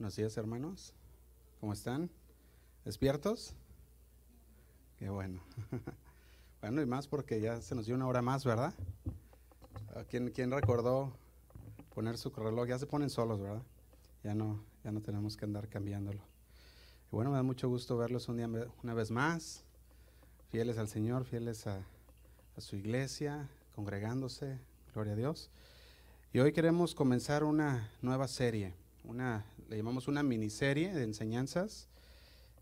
Buenos días, hermanos. ¿Cómo están? ¿Despiertos? Qué bueno. Bueno, y más porque ya se nos dio una hora más, ¿verdad? Ah, ¿Quién, quién recordó poner su reloj? Ya se ponen solos, ¿verdad? Ya no, ya no tenemos que andar cambiándolo. Bueno, me da mucho gusto verlos un día, una vez más, fieles al Señor, fieles a, a su iglesia, congregándose, gloria a Dios. Y hoy queremos comenzar una nueva serie, una, le llamamos una miniserie de enseñanzas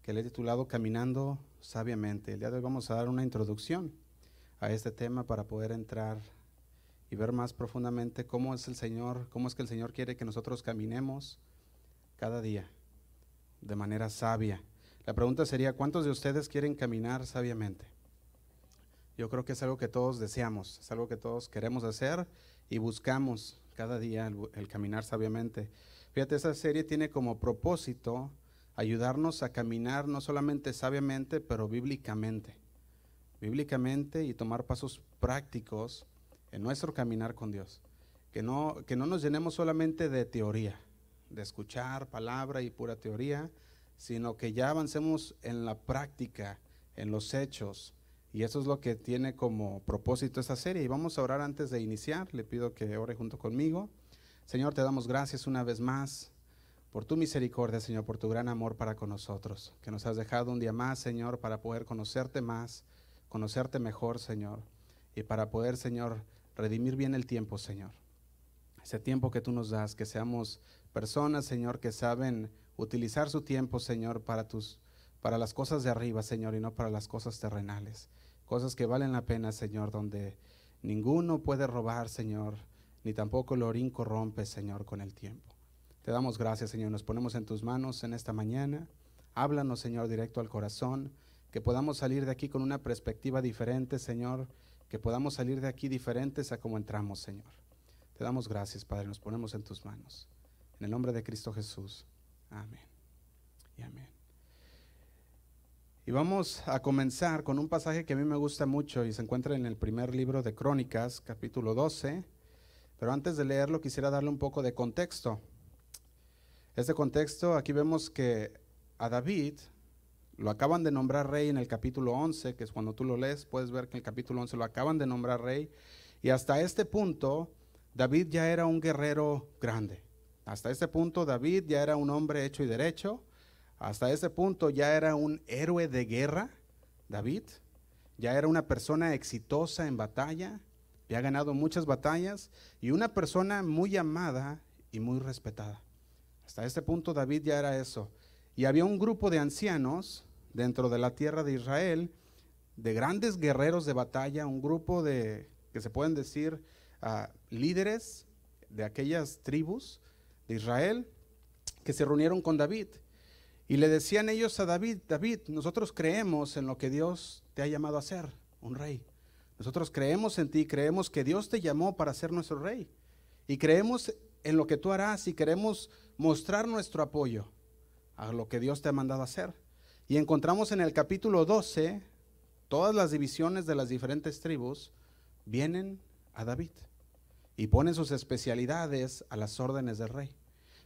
que le he titulado Caminando sabiamente. El día de hoy vamos a dar una introducción a este tema para poder entrar y ver más profundamente cómo es el Señor, cómo es que el Señor quiere que nosotros caminemos cada día de manera sabia. La pregunta sería, ¿cuántos de ustedes quieren caminar sabiamente? Yo creo que es algo que todos deseamos, es algo que todos queremos hacer y buscamos cada día el, el caminar sabiamente. Fíjate, esa serie tiene como propósito ayudarnos a caminar no solamente sabiamente, pero bíblicamente. Bíblicamente y tomar pasos prácticos en nuestro caminar con Dios. Que no, que no nos llenemos solamente de teoría, de escuchar palabra y pura teoría, sino que ya avancemos en la práctica, en los hechos. Y eso es lo que tiene como propósito esta serie. Y vamos a orar antes de iniciar. Le pido que ore junto conmigo. Señor, te damos gracias una vez más por tu misericordia, Señor, por tu gran amor para con nosotros, que nos has dejado un día más, Señor, para poder conocerte más, conocerte mejor, Señor, y para poder, Señor, redimir bien el tiempo, Señor. Ese tiempo que tú nos das, que seamos personas, Señor, que saben utilizar su tiempo, Señor, para tus para las cosas de arriba, Señor, y no para las cosas terrenales. Cosas que valen la pena, Señor, donde ninguno puede robar, Señor, ni tampoco el orín corrompe, Señor, con el tiempo. Te damos gracias, Señor. Nos ponemos en tus manos en esta mañana. Háblanos, Señor, directo al corazón. Que podamos salir de aquí con una perspectiva diferente, Señor. Que podamos salir de aquí diferentes a como entramos, Señor. Te damos gracias, Padre. Nos ponemos en tus manos. En el nombre de Cristo Jesús. Amén. Y amén. Y vamos a comenzar con un pasaje que a mí me gusta mucho y se encuentra en el primer libro de Crónicas, capítulo 12. Pero antes de leerlo quisiera darle un poco de contexto. Este contexto, aquí vemos que a David lo acaban de nombrar rey en el capítulo 11, que es cuando tú lo lees, puedes ver que en el capítulo 11 lo acaban de nombrar rey. Y hasta este punto, David ya era un guerrero grande. Hasta este punto, David ya era un hombre hecho y derecho. Hasta ese punto ya era un héroe de guerra, David. Ya era una persona exitosa en batalla, había ganado muchas batallas y una persona muy amada y muy respetada. Hasta este punto David ya era eso. Y había un grupo de ancianos dentro de la tierra de Israel, de grandes guerreros de batalla, un grupo de, que se pueden decir, uh, líderes de aquellas tribus de Israel, que se reunieron con David. Y le decían ellos a David, David, nosotros creemos en lo que Dios te ha llamado a ser, un rey. Nosotros creemos en ti, creemos que Dios te llamó para ser nuestro rey. Y creemos en lo que tú harás y queremos mostrar nuestro apoyo a lo que Dios te ha mandado hacer. Y encontramos en el capítulo 12, todas las divisiones de las diferentes tribus vienen a David y ponen sus especialidades a las órdenes del rey.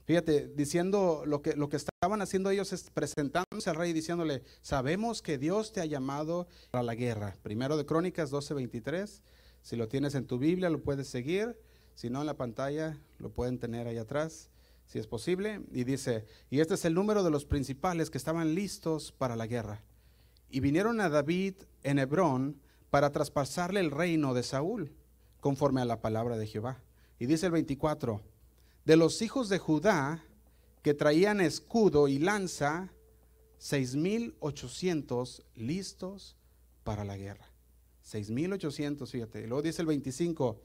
Fíjate, diciendo lo que, lo que estaban haciendo ellos es presentándose al rey diciéndole, sabemos que Dios te ha llamado a la guerra. Primero de Crónicas 12:23, si lo tienes en tu Biblia lo puedes seguir, si no en la pantalla lo pueden tener ahí atrás si es posible, y dice, y este es el número de los principales que estaban listos para la guerra. Y vinieron a David en Hebrón para traspasarle el reino de Saúl, conforme a la palabra de Jehová. Y dice el 24, de los hijos de Judá que traían escudo y lanza, seis mil ochocientos listos para la guerra. Seis mil ochocientos, fíjate. luego dice el 25,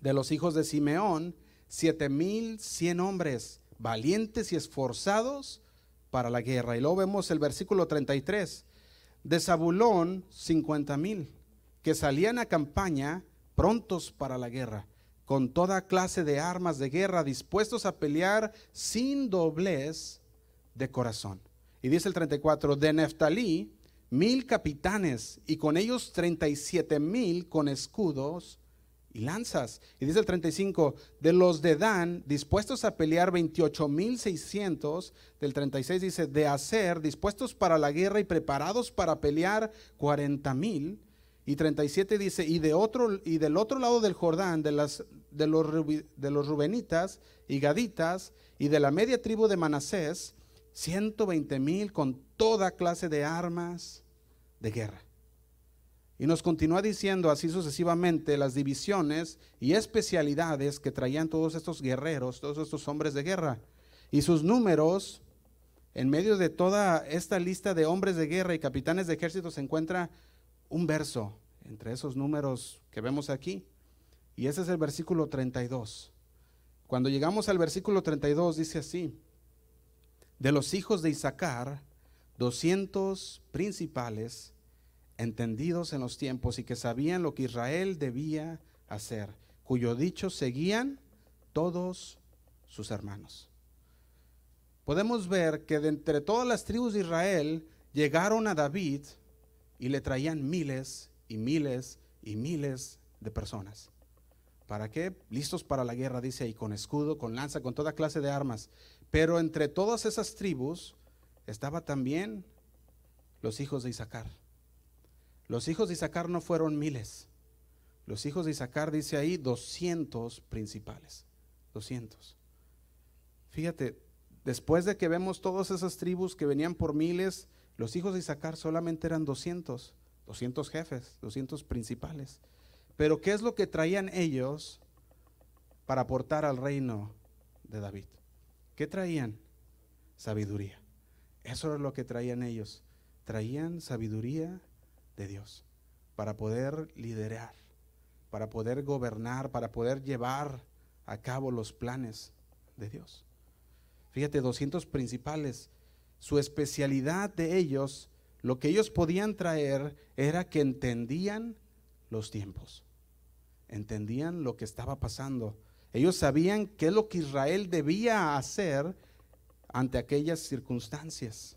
de los hijos de Simeón, siete mil cien hombres valientes y esforzados para la guerra. Y luego vemos el versículo 33. De Zabulón, cincuenta mil, que salían a campaña prontos para la guerra, con toda clase de armas de guerra, dispuestos a pelear sin doblez de corazón. Y dice el 34, de Neftalí, mil capitanes, y con ellos treinta y siete mil con escudos y lanzas. Y dice el 35, de los de Dan, dispuestos a pelear 28.600, del 36 dice, de hacer, dispuestos para la guerra y preparados para pelear 40.000. Y 37 dice, y, de otro, y del otro lado del Jordán, de, las, de, los, de los rubenitas y gaditas, y de la media tribu de Manasés, 120 mil con toda clase de armas de guerra. Y nos continúa diciendo así sucesivamente las divisiones y especialidades que traían todos estos guerreros, todos estos hombres de guerra. Y sus números, en medio de toda esta lista de hombres de guerra y capitanes de ejército, se encuentra un verso entre esos números que vemos aquí. Y ese es el versículo 32. Cuando llegamos al versículo 32 dice así, de los hijos de Isaacar, 200 principales, entendidos en los tiempos y que sabían lo que Israel debía hacer, cuyo dicho seguían todos sus hermanos. Podemos ver que de entre todas las tribus de Israel llegaron a David y le traían miles y miles y miles de personas. ¿Para qué? Listos para la guerra, dice ahí, con escudo, con lanza, con toda clase de armas. Pero entre todas esas tribus estaba también los hijos de Isaacar. Los hijos de Isaacar no fueron miles. Los hijos de Isaacar, dice ahí, 200 principales. 200. Fíjate, después de que vemos todas esas tribus que venían por miles, los hijos de Isaacar solamente eran 200. 200 jefes, 200 principales. Pero ¿qué es lo que traían ellos para aportar al reino de David? ¿Qué traían? Sabiduría. Eso es lo que traían ellos. Traían sabiduría de Dios, para poder liderar, para poder gobernar, para poder llevar a cabo los planes de Dios. Fíjate, 200 principales. Su especialidad de ellos, lo que ellos podían traer era que entendían los tiempos, entendían lo que estaba pasando. Ellos sabían qué es lo que Israel debía hacer ante aquellas circunstancias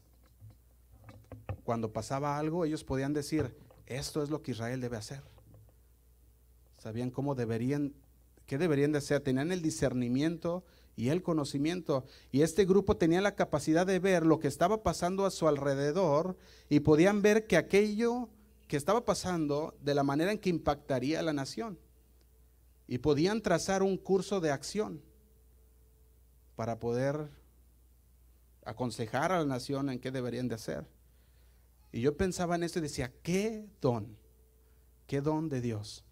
cuando pasaba algo, ellos podían decir, esto es lo que Israel debe hacer. Sabían cómo deberían, qué deberían de hacer. Tenían el discernimiento y el conocimiento. Y este grupo tenía la capacidad de ver lo que estaba pasando a su alrededor y podían ver que aquello que estaba pasando de la manera en que impactaría a la nación. Y podían trazar un curso de acción para poder aconsejar a la nación en qué deberían de hacer. Y yo pensaba en esto y decía, qué don, qué don de Dios.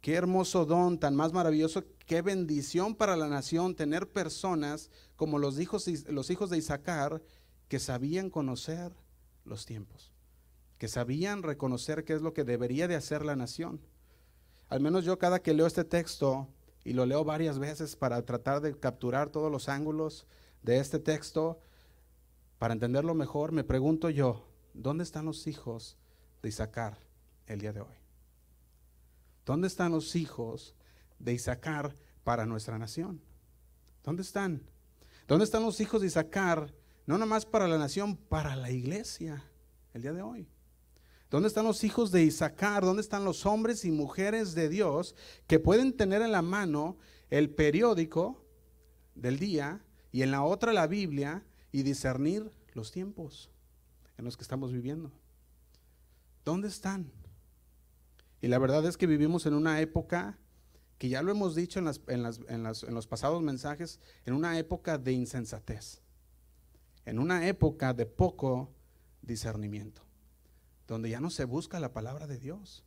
Qué hermoso don, tan más maravilloso, qué bendición para la nación tener personas como los hijos, los hijos de Isaacar que sabían conocer los tiempos, que sabían reconocer qué es lo que debería de hacer la nación. Al menos yo cada que leo este texto, y lo leo varias veces para tratar de capturar todos los ángulos de este texto, para entenderlo mejor, me pregunto yo, ¿dónde están los hijos de Isaacar el día de hoy? ¿Dónde están los hijos de Isaacar para nuestra nación? ¿Dónde están? ¿Dónde están los hijos de Isaacar? No nomás para la nación, para la iglesia el día de hoy. ¿Dónde están los hijos de Isaacar? ¿Dónde están los hombres y mujeres de Dios que pueden tener en la mano el periódico del día y en la otra la Biblia y discernir los tiempos? en los que estamos viviendo. ¿Dónde están? Y la verdad es que vivimos en una época que ya lo hemos dicho en, en los pasados mensajes, en una época de insensatez, en una época de poco discernimiento, donde ya no se busca la palabra de Dios.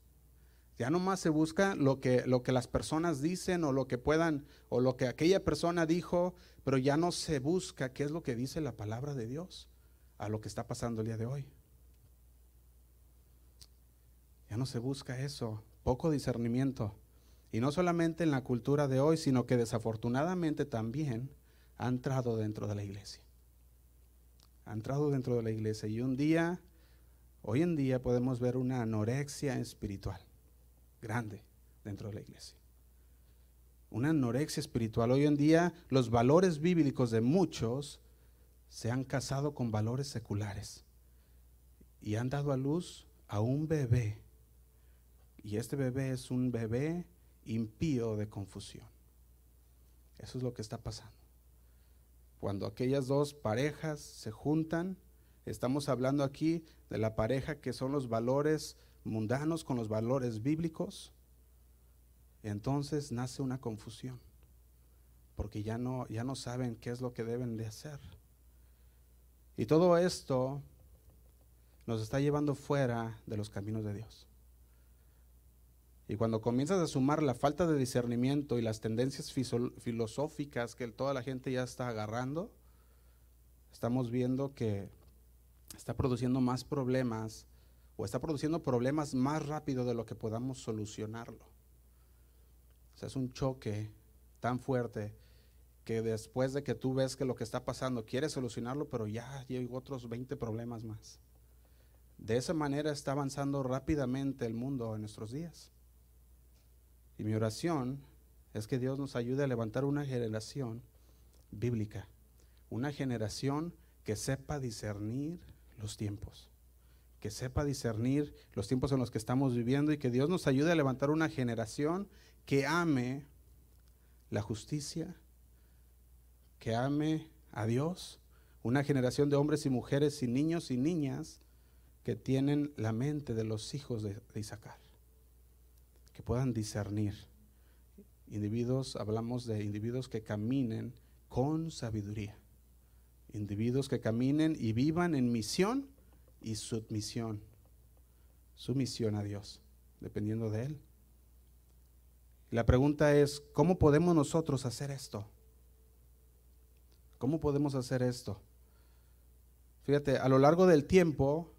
Ya no más se busca lo que, lo que las personas dicen o lo que puedan, o lo que aquella persona dijo, pero ya no se busca qué es lo que dice la palabra de Dios a lo que está pasando el día de hoy. Ya no se busca eso, poco discernimiento. Y no solamente en la cultura de hoy, sino que desafortunadamente también ha entrado dentro de la iglesia. Ha entrado dentro de la iglesia. Y un día, hoy en día podemos ver una anorexia espiritual grande dentro de la iglesia. Una anorexia espiritual. Hoy en día los valores bíblicos de muchos se han casado con valores seculares y han dado a luz a un bebé. Y este bebé es un bebé impío de confusión. Eso es lo que está pasando. Cuando aquellas dos parejas se juntan, estamos hablando aquí de la pareja que son los valores mundanos con los valores bíblicos, entonces nace una confusión, porque ya no, ya no saben qué es lo que deben de hacer. Y todo esto nos está llevando fuera de los caminos de Dios. Y cuando comienzas a sumar la falta de discernimiento y las tendencias filosóficas que toda la gente ya está agarrando, estamos viendo que está produciendo más problemas o está produciendo problemas más rápido de lo que podamos solucionarlo. O sea, es un choque tan fuerte que después de que tú ves que lo que está pasando, quieres solucionarlo, pero ya llegó otros 20 problemas más. De esa manera está avanzando rápidamente el mundo en nuestros días. Y mi oración es que Dios nos ayude a levantar una generación bíblica, una generación que sepa discernir los tiempos, que sepa discernir los tiempos en los que estamos viviendo y que Dios nos ayude a levantar una generación que ame la justicia, que ame a Dios, una generación de hombres y mujeres y niños y niñas que tienen la mente de los hijos de, Isaacar, que puedan discernir. Individuos, hablamos de individuos que caminen con sabiduría, individuos que caminen y vivan en misión y submisión, sumisión a Dios, dependiendo de Él. La pregunta es, ¿cómo podemos nosotros hacer esto? ¿Cómo podemos hacer esto? Fíjate, a lo largo del tiempo,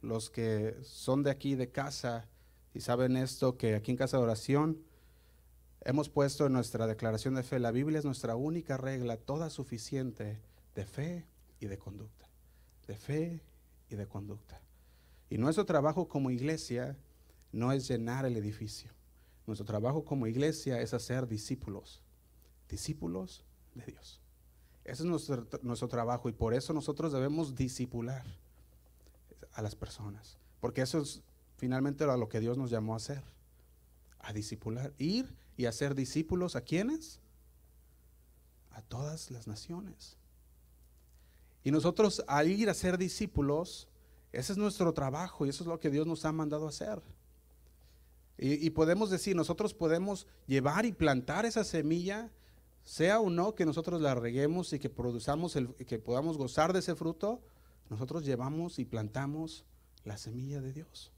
los que son de aquí de casa y saben esto, que aquí en casa de oración hemos puesto en nuestra declaración de fe, la Biblia es nuestra única regla, toda suficiente de fe y de conducta. De fe y de conducta. Y nuestro trabajo como iglesia no es llenar el edificio. Nuestro trabajo como iglesia es hacer discípulos, discípulos de Dios. Ese es nuestro, nuestro trabajo y por eso nosotros debemos discipular a las personas. Porque eso es finalmente a lo que Dios nos llamó a hacer. A discipular, ir y hacer discípulos a quienes? A todas las naciones. Y nosotros al ir a ser discípulos, ese es nuestro trabajo y eso es lo que Dios nos ha mandado a hacer. Y, podemos decir, nosotros podemos llevar y plantar esa semilla sea o no que nosotros la reguemos y que produzamos el, que podamos gozar de ese fruto, nosotros llevamos y plantamos la semilla de Dios.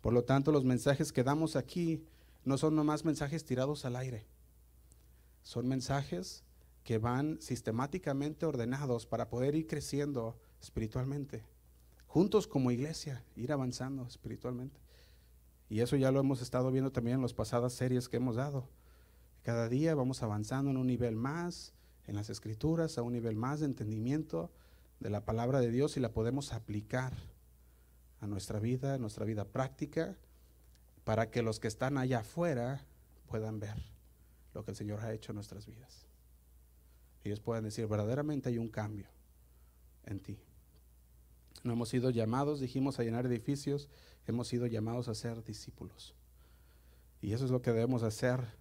Por lo tanto, los mensajes que damos aquí no son nomás mensajes tirados al aire. Son mensajes que van sistemáticamente ordenados para poder ir creciendo espiritualmente. Juntos como iglesia, ir avanzando espiritualmente. Y eso ya lo hemos estado viendo también en las pasadas series que hemos dado. Cada día vamos avanzando en un nivel más en las escrituras, a un nivel más de entendimiento de la palabra de Dios y la podemos aplicar a nuestra vida, a nuestra vida práctica, para que los que están allá afuera puedan ver lo que el Señor ha hecho en nuestras vidas. Ellos puedan decir, verdaderamente hay un cambio en ti. No hemos sido llamados, dijimos, a llenar edificios, hemos sido llamados a ser discípulos. Y eso es lo que debemos hacer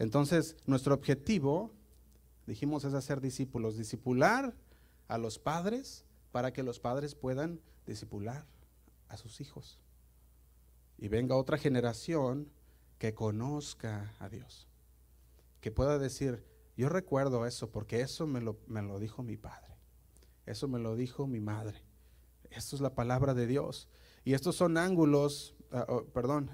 entonces, nuestro objetivo, dijimos, es hacer discípulos, discipular a los padres para que los padres puedan discipular a sus hijos. Y venga otra generación que conozca a Dios, que pueda decir, yo recuerdo eso porque eso me lo, me lo dijo mi padre, eso me lo dijo mi madre, esto es la palabra de Dios. Y estos son ángulos, ah, oh, perdón,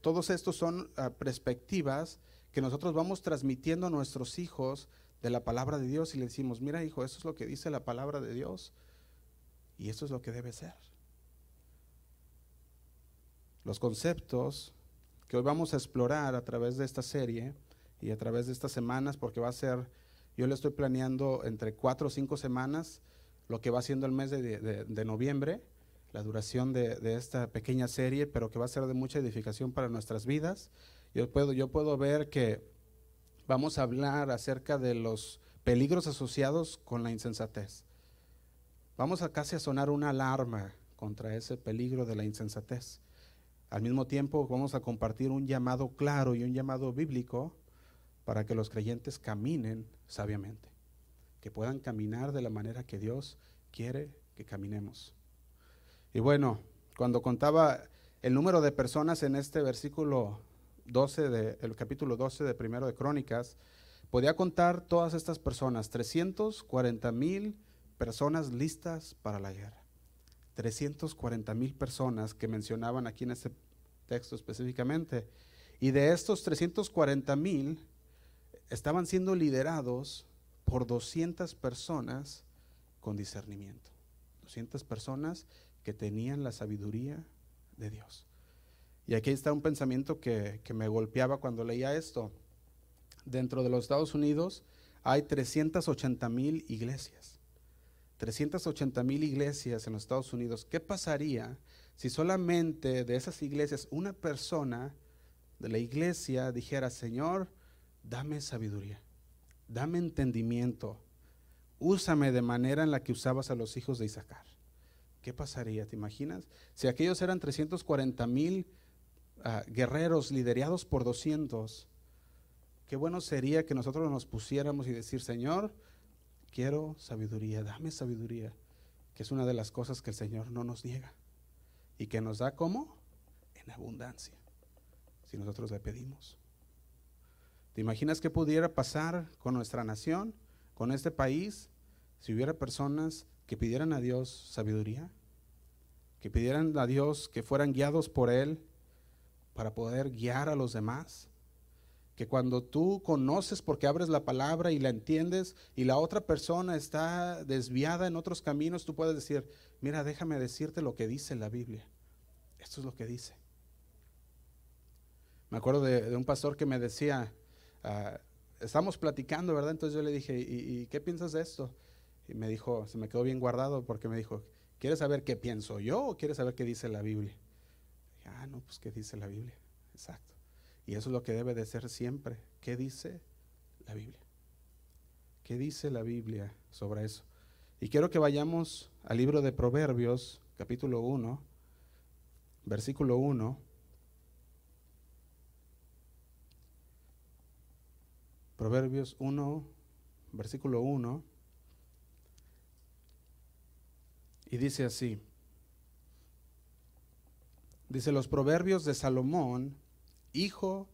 todos estos son ah, perspectivas que nosotros vamos transmitiendo a nuestros hijos de la palabra de Dios y le decimos, mira hijo, eso es lo que dice la palabra de Dios y eso es lo que debe ser. Los conceptos que hoy vamos a explorar a través de esta serie y a través de estas semanas, porque va a ser, yo le estoy planeando entre cuatro o cinco semanas lo que va siendo el mes de, noviembre, la duración de, de esta pequeña serie, pero que va a ser de mucha edificación para nuestras vidas. Yo puedo, yo puedo ver que vamos a hablar acerca de los peligros asociados con la insensatez. Vamos a casi a sonar una alarma contra ese peligro de la insensatez. Al mismo tiempo vamos a compartir un llamado claro y un llamado bíblico para que los creyentes caminen sabiamente, que puedan caminar de la manera que Dios quiere que caminemos. Y bueno, cuando contaba el número de personas en este versículo 12 de, el capítulo 12 de primero de Crónicas, podía contar todas estas personas, 340 mil personas listas para la guerra. 340 mil personas que mencionaban aquí en este texto específicamente. Y de estos 340 mil estaban siendo liderados por 200 personas con discernimiento. 200 personas que tenían la sabiduría de Dios. Y aquí está un pensamiento que, que me golpeaba cuando leía esto dentro de los Estados Unidos hay 380 mil iglesias. 380 mil iglesias en los Estados Unidos. ¿Qué pasaría si solamente de esas iglesias una persona de la iglesia dijera, Señor, dame sabiduría, dame entendimiento, úsame de manera en la que usabas a los hijos de Isaacar? ¿Qué pasaría? ¿Te imaginas? Si aquellos eran 340 mil ah, guerreros liderados por 200, Qué bueno sería que nosotros nos pusiéramos y decir, Señor, quiero sabiduría, dame sabiduría, que es una de las cosas que el Señor no nos niega y que nos da como en abundancia, si nosotros le pedimos. ¿Te imaginas qué pudiera pasar con nuestra nación, con este país, si hubiera personas que pidieran a Dios sabiduría, que pidieran a Dios que fueran guiados por Él para poder guiar a los demás? Que cuando tú conoces porque abres la palabra y la entiendes y la otra persona está desviada en otros caminos, tú puedes decir, mira, déjame decirte lo que dice la Biblia. Esto es lo que dice. Me acuerdo de, un pastor que me decía, uh, estamos platicando, ¿verdad? Entonces yo le dije, ¿Y, ¿Y, qué piensas de esto? Y me dijo, se me quedó bien guardado porque me dijo, ¿quieres saber qué pienso yo o quieres saber qué dice la Biblia? ah, no, pues qué dice la Biblia. Exacto. Y eso es lo que debe de ser siempre. ¿Qué dice la Biblia? ¿Qué dice la Biblia sobre eso? Y quiero que vayamos al libro de Proverbios, capítulo 1, versículo 1. Proverbios 1, versículo 1. Y dice así. Dice los proverbios de Salomón hijo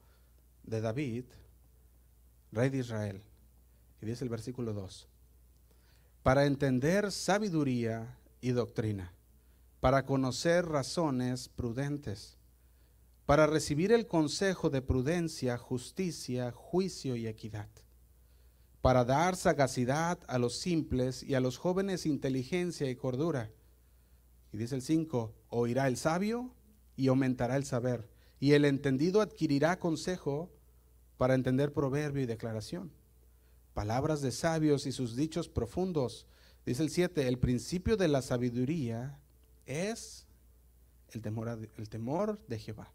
de David, rey de Israel. Y dice el versículo 2, para entender sabiduría y doctrina, para conocer razones prudentes, para recibir el consejo de prudencia, justicia, juicio y equidad, para dar sagacidad a los simples y a los jóvenes inteligencia y cordura. Y dice el 5, oirá el sabio y aumentará el saber y el entendido adquirirá consejo para entender proverbio y declaración. Palabras de sabios y sus dichos profundos. Dice el 7, el principio de la sabiduría es el temor, el temor de Jehová.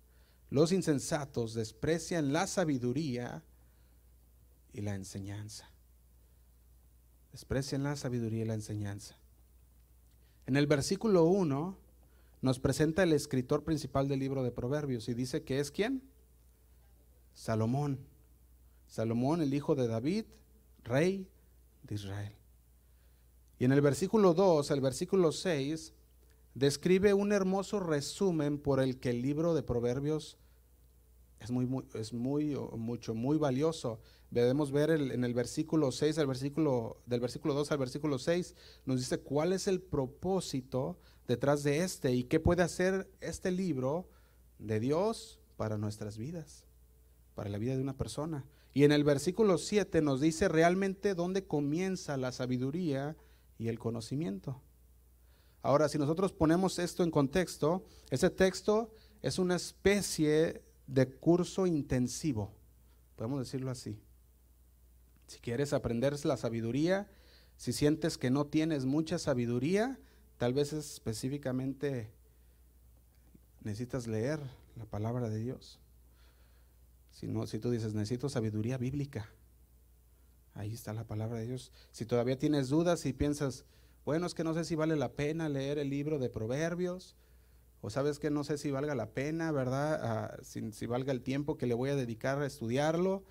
Los insensatos desprecian la sabiduría y la enseñanza. Desprecian la sabiduría y la enseñanza. En el versículo 1 nos presenta el escritor principal del libro de Proverbios y dice que es quién? Salomón. Salomón, el hijo de David, rey de Israel. Y en el versículo 2 el versículo 6 describe un hermoso resumen por el que el libro de Proverbios es muy, es muy mucho, muy valioso. Debemos ver en el versículo 6, el versículo, del versículo 2 al versículo 6, nos dice cuál es el propósito detrás de este y qué puede hacer este libro de Dios para nuestras vidas, para la vida de una persona. Y en el versículo 7 nos dice realmente dónde comienza la sabiduría y el conocimiento. Ahora, si nosotros ponemos esto en contexto, ese texto es una especie de curso intensivo, podemos decirlo así. Si quieres aprender la sabiduría, si sientes que no tienes mucha sabiduría, Tal vez específicamente necesitas leer la palabra de Dios. Si, no, si tú dices, necesito sabiduría bíblica, ahí está la palabra de Dios. Si todavía tienes dudas y piensas, bueno, es que no sé si vale la pena leer el libro de Proverbios, o sabes que no sé si valga la pena, ¿verdad? Ah, si, si, valga el tiempo que le voy a dedicar a estudiarlo.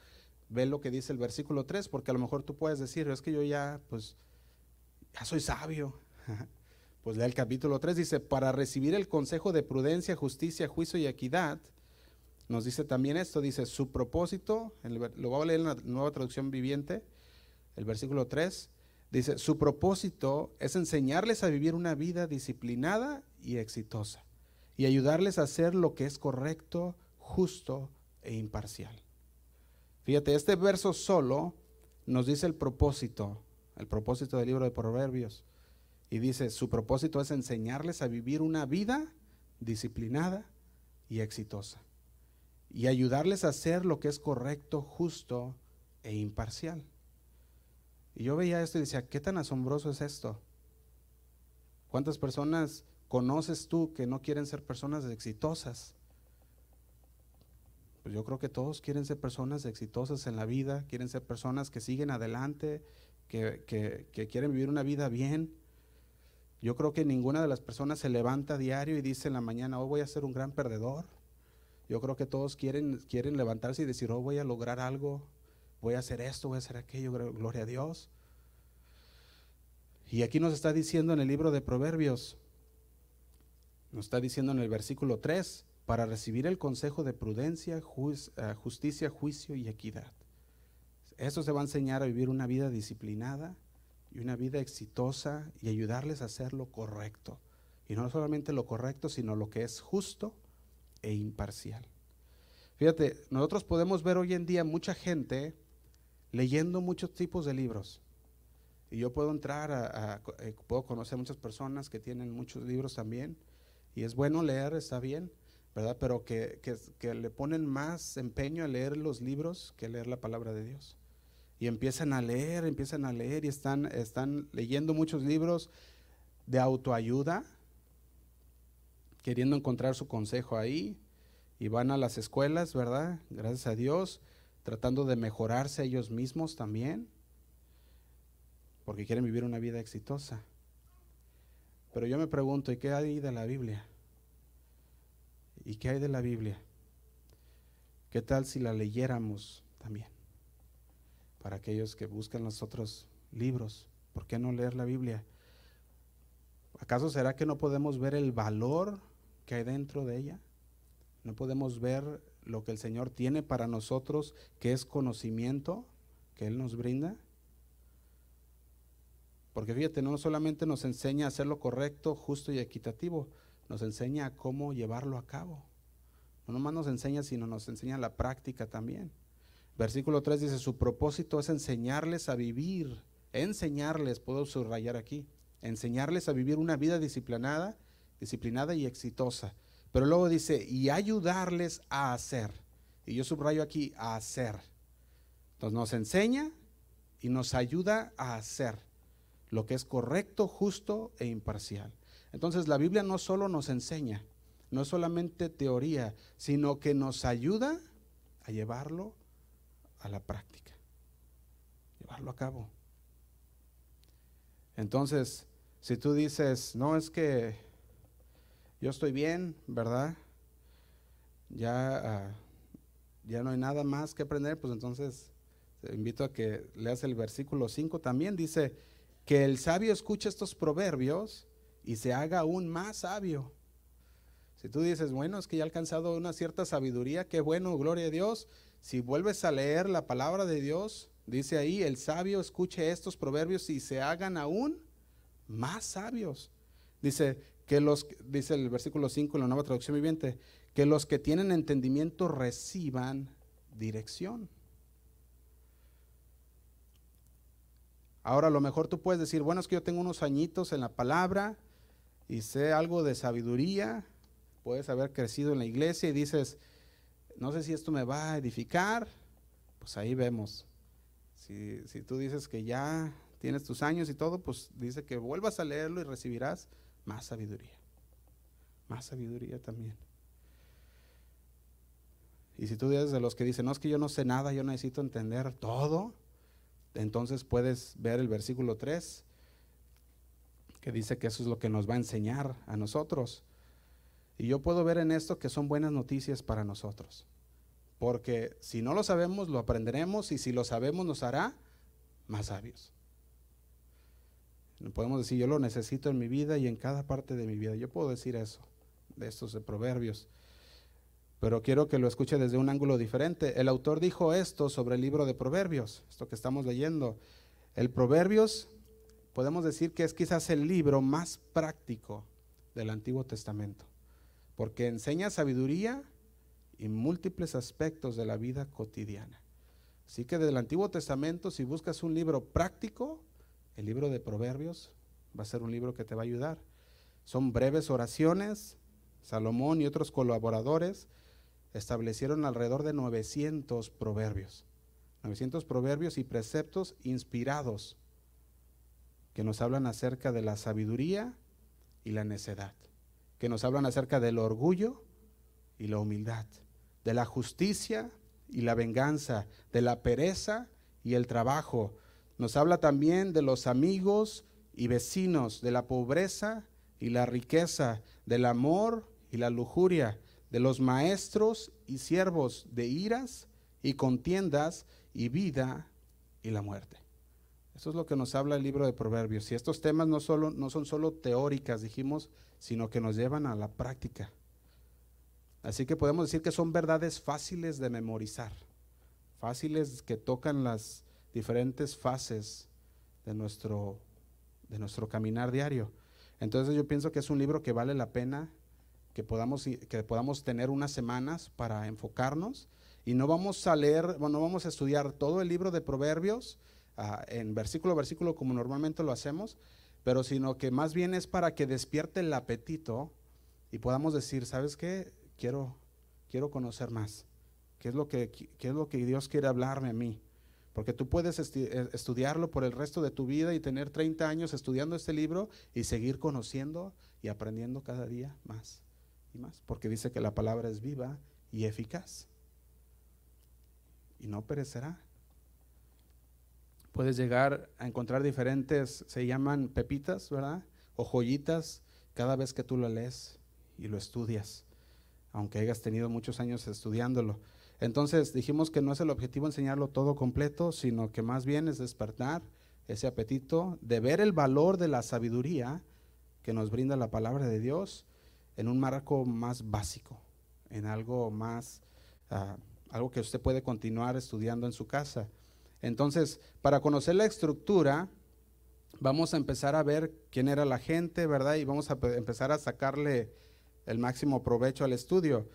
Ve lo que dice el versículo 3, porque a lo mejor tú puedes decir, es que yo ya, pues, ya soy sabio. pues lea el capítulo 3, dice, para recibir el consejo de prudencia, justicia, juicio y equidad, nos dice también esto, dice, su propósito, lo voy a leer en la nueva traducción viviente, el versículo 3, dice, su propósito es enseñarles a vivir una vida disciplinada y exitosa y ayudarles a hacer lo que es correcto, justo e imparcial. Fíjate, este verso solo nos dice el propósito, el propósito del libro de Proverbios. Y dice, su propósito es enseñarles a vivir una vida disciplinada y exitosa. Y ayudarles a hacer lo que es correcto, justo e imparcial. Y yo veía esto y decía, ¿qué tan asombroso es esto? ¿Cuántas personas conoces tú que no quieren ser personas exitosas? Pues yo creo que todos quieren ser personas exitosas en la vida, quieren ser personas que siguen adelante, que, que quieren vivir una vida bien. Yo creo que ninguna de las personas se levanta diario y dice en la mañana, oh, voy a ser un gran perdedor. Yo creo que todos quieren, quieren levantarse y decir, oh, voy a lograr algo, voy a hacer esto, voy a hacer aquello, gloria a Dios. Y aquí nos está diciendo en el libro de Proverbios, nos está diciendo en el versículo 3, para recibir el consejo de prudencia, eh, justicia, juicio y equidad. Eso se va a enseñar a vivir una vida disciplinada y una vida exitosa y ayudarles a hacer lo correcto. Y no solamente lo correcto, sino lo que es justo e imparcial. Fíjate, nosotros podemos ver hoy en día mucha gente leyendo muchos tipos de libros. Y yo puedo entrar a, eh, puedo conocer muchas personas que tienen muchos libros también y es bueno leer, está bien, ¿verdad? Pero que, que, le ponen más empeño a leer los libros que a leer la palabra de Dios. Y empiezan a leer, empiezan a leer y están, están leyendo muchos libros de autoayuda, queriendo encontrar su consejo ahí. Y van a las escuelas, ¿verdad? Gracias a Dios, tratando de mejorarse ellos mismos también, porque quieren vivir una vida exitosa. Pero yo me pregunto, ¿y qué hay de la Biblia? ¿Y qué hay de la Biblia? ¿Qué tal si la leyéramos también? Para aquellos que buscan los otros libros, ¿por qué no leer la Biblia? ¿Acaso será que no podemos ver el valor que hay dentro de ella? ¿No podemos ver lo que el Señor tiene para nosotros, que es conocimiento que Él nos brinda? Porque fíjate, no solamente nos enseña a hacer lo correcto, justo y equitativo, nos enseña a cómo llevarlo a cabo. No nomás nos enseña, sino nos enseña la práctica también. Versículo 3 dice, su propósito es enseñarles a vivir, enseñarles, puedo subrayar aquí, enseñarles a vivir una vida disciplinada, disciplinada y exitosa. Pero luego dice, y ayudarles a hacer. Y yo subrayo aquí, a hacer. Entonces nos enseña y nos ayuda a hacer lo que es correcto, justo e imparcial. Entonces la Biblia no solo nos enseña, no es solamente teoría, sino que nos ayuda a llevarlo a la práctica, llevarlo a cabo. Entonces, si tú dices, no es que yo estoy bien, ¿verdad? Ya, ah, ya no hay nada más que aprender, pues entonces te invito a que leas el versículo 5 también, dice, que el sabio escuche estos proverbios y se haga aún más sabio. Si tú dices, bueno, es que ya he alcanzado una cierta sabiduría, qué bueno, gloria a Dios. Si vuelves a leer la palabra de Dios, dice ahí, el sabio escuche estos proverbios y se hagan aún más sabios. Dice que los, dice el versículo 5 en la nueva traducción viviente, que los que tienen entendimiento reciban dirección. Ahora lo mejor tú puedes decir, bueno, es que yo tengo unos añitos en la palabra y sé algo de sabiduría, puedes haber crecido en la iglesia y dices, no sé si esto me va a edificar, pues ahí vemos. Si, si tú dices que ya tienes tus años y todo, pues dice que vuelvas a leerlo y recibirás más sabiduría. Más sabiduría también. Y si tú eres de los que dicen, no es que yo no sé nada, yo necesito entender todo, entonces puedes ver el versículo 3, que dice que eso es lo que nos va a enseñar a nosotros. Y yo puedo ver en esto que son buenas noticias para nosotros. Porque si no lo sabemos, lo aprenderemos y si lo sabemos nos hará más sabios. Podemos decir, yo lo necesito en mi vida y en cada parte de mi vida. Yo puedo decir eso, de estos de proverbios. Pero quiero que lo escuche desde un ángulo diferente. El autor dijo esto sobre el libro de proverbios, esto que estamos leyendo. El proverbios, podemos decir que es quizás el libro más práctico del Antiguo Testamento, porque enseña sabiduría y múltiples aspectos de la vida cotidiana. Así que del Antiguo Testamento, si buscas un libro práctico, el libro de Proverbios va a ser un libro que te va a ayudar. Son breves oraciones. Salomón y otros colaboradores establecieron alrededor de 900 proverbios. 900 proverbios y preceptos inspirados que nos hablan acerca de la sabiduría y la necedad, que nos hablan acerca del orgullo y la humildad, de la justicia y la venganza, de la pereza y el trabajo, nos habla también de los amigos y vecinos, de la pobreza y la riqueza, del amor y la lujuria, de los maestros y siervos, de iras y contiendas y vida y la muerte. Eso es lo que nos habla el libro de Proverbios. Y estos temas no, solo, no son solo teóricas, dijimos, sino que nos llevan a la práctica. Así que podemos decir que son verdades fáciles de memorizar, fáciles que tocan las, diferentes fases de nuestro, de nuestro caminar diario. Entonces yo pienso que es un libro que vale la pena que podamos, que podamos tener unas semanas para enfocarnos y no vamos a leer, bueno, no vamos a estudiar todo el libro de Proverbios en versículo a versículo como normalmente lo hacemos, pero sino que más bien es para que despierte el apetito y podamos decir, ¿sabes qué? Quiero, quiero conocer más. ¿Qué es, lo que, ¿Qué es lo que Dios quiere hablarme a mí? Porque tú puedes eh, estudiarlo por el resto de tu vida y tener 30 años estudiando este libro y seguir conociendo y aprendiendo cada día más y más. Porque dice que la palabra es viva y eficaz. Y no perecerá. Puedes llegar a encontrar diferentes, se llaman pepitas, ¿verdad? O joyitas cada vez que tú lo lees y lo estudias, aunque hayas tenido muchos años estudiándolo. Entonces dijimos que no es el objetivo enseñarlo todo completo, sino que más bien es despertar ese apetito de ver el valor de la sabiduría que nos brinda la palabra de Dios en un marco más básico, en algo más, ah, algo que usted puede continuar estudiando en su casa. Entonces, para conocer la estructura, vamos a empezar a ver quién era la gente, ¿verdad? Y vamos a empezar a sacarle el máximo provecho al estudio.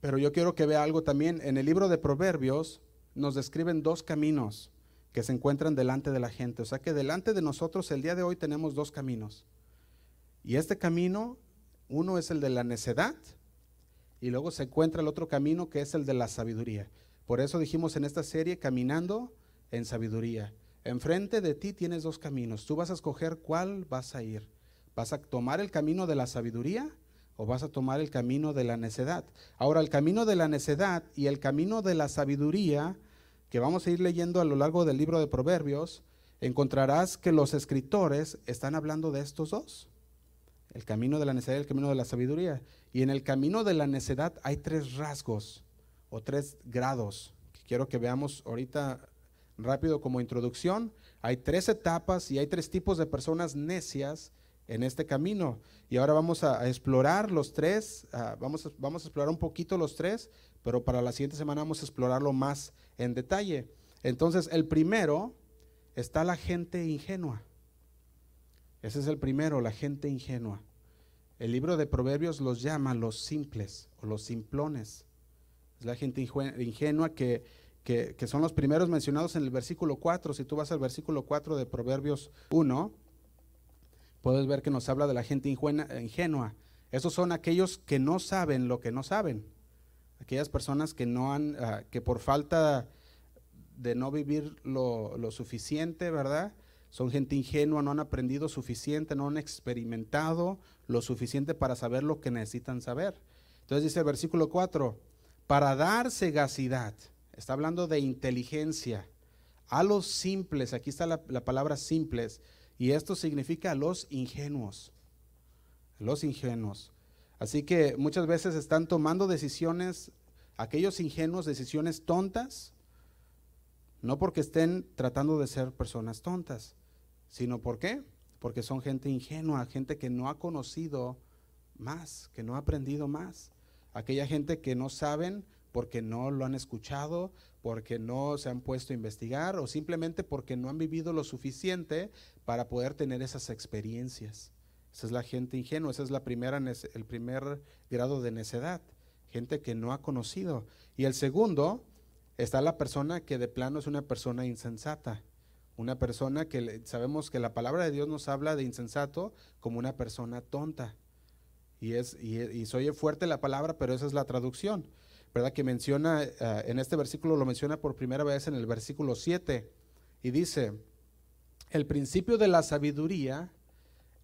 Pero yo quiero que vea algo también. En el libro de Proverbios nos describen dos caminos que se encuentran delante de la gente. O sea que delante de nosotros el día de hoy tenemos dos caminos. Y este camino, uno es el de la necedad y luego se encuentra el otro camino que es el de la sabiduría. Por eso dijimos en esta serie, caminando en sabiduría. Enfrente de ti tienes dos caminos. Tú vas a escoger cuál vas a ir. ¿Vas a tomar el camino de la sabiduría o vas a tomar el camino de la necedad. Ahora, el camino de la necedad y el camino de la sabiduría, que vamos a ir leyendo a lo largo del libro de Proverbios, encontrarás que los escritores están hablando de estos dos. El camino de la necedad y el camino de la sabiduría. Y en el camino de la necedad hay tres rasgos o tres grados que quiero que veamos ahorita rápido como introducción. Hay tres etapas y hay tres tipos de personas necias en este camino. Y ahora vamos a, explorar los tres, vamos, a, vamos a explorar un poquito los tres, pero para la siguiente semana vamos a explorarlo más en detalle. Entonces, el primero está la gente ingenua. Ese es el primero, la gente ingenua. El libro de Proverbios los llama los simples o los simplones. La gente ingenua que, que, que son los primeros mencionados en el versículo 4. Si tú vas al versículo 4 de Proverbios 1, puedes ver que nos habla de la gente ingenua. Esos son aquellos que no saben lo que no saben. Aquellas personas que no han, ah, que por falta de no vivir lo, lo, suficiente, ¿verdad? Son gente ingenua, no han aprendido suficiente, no han experimentado lo suficiente para saber lo que necesitan saber. Entonces dice el versículo 4, para dar sagacidad, está hablando de inteligencia, a los simples, aquí está la, la palabra simples, y esto significa los ingenuos. Los ingenuos. Así que muchas veces están tomando decisiones, aquellos ingenuos, decisiones tontas, no porque estén tratando de ser personas tontas, sino ¿por qué? Porque son gente ingenua, gente que no ha conocido más, que no ha aprendido más. Aquella gente que no saben porque no lo han escuchado, porque no se han puesto a investigar o simplemente porque no han vivido lo suficiente para poder tener esas experiencias. Esa es la gente ingenua, esa es la primera, el primer grado de necedad, gente que no ha conocido. Y el segundo, está la persona que de plano es una persona insensata, una persona que sabemos que la palabra de Dios nos habla de insensato como una persona tonta. Y, es, y, y fuerte la palabra, pero esa es la traducción. ¿verdad? Que menciona, eh, en este versículo lo menciona por primera vez en el versículo 7 y dice, el principio de la sabiduría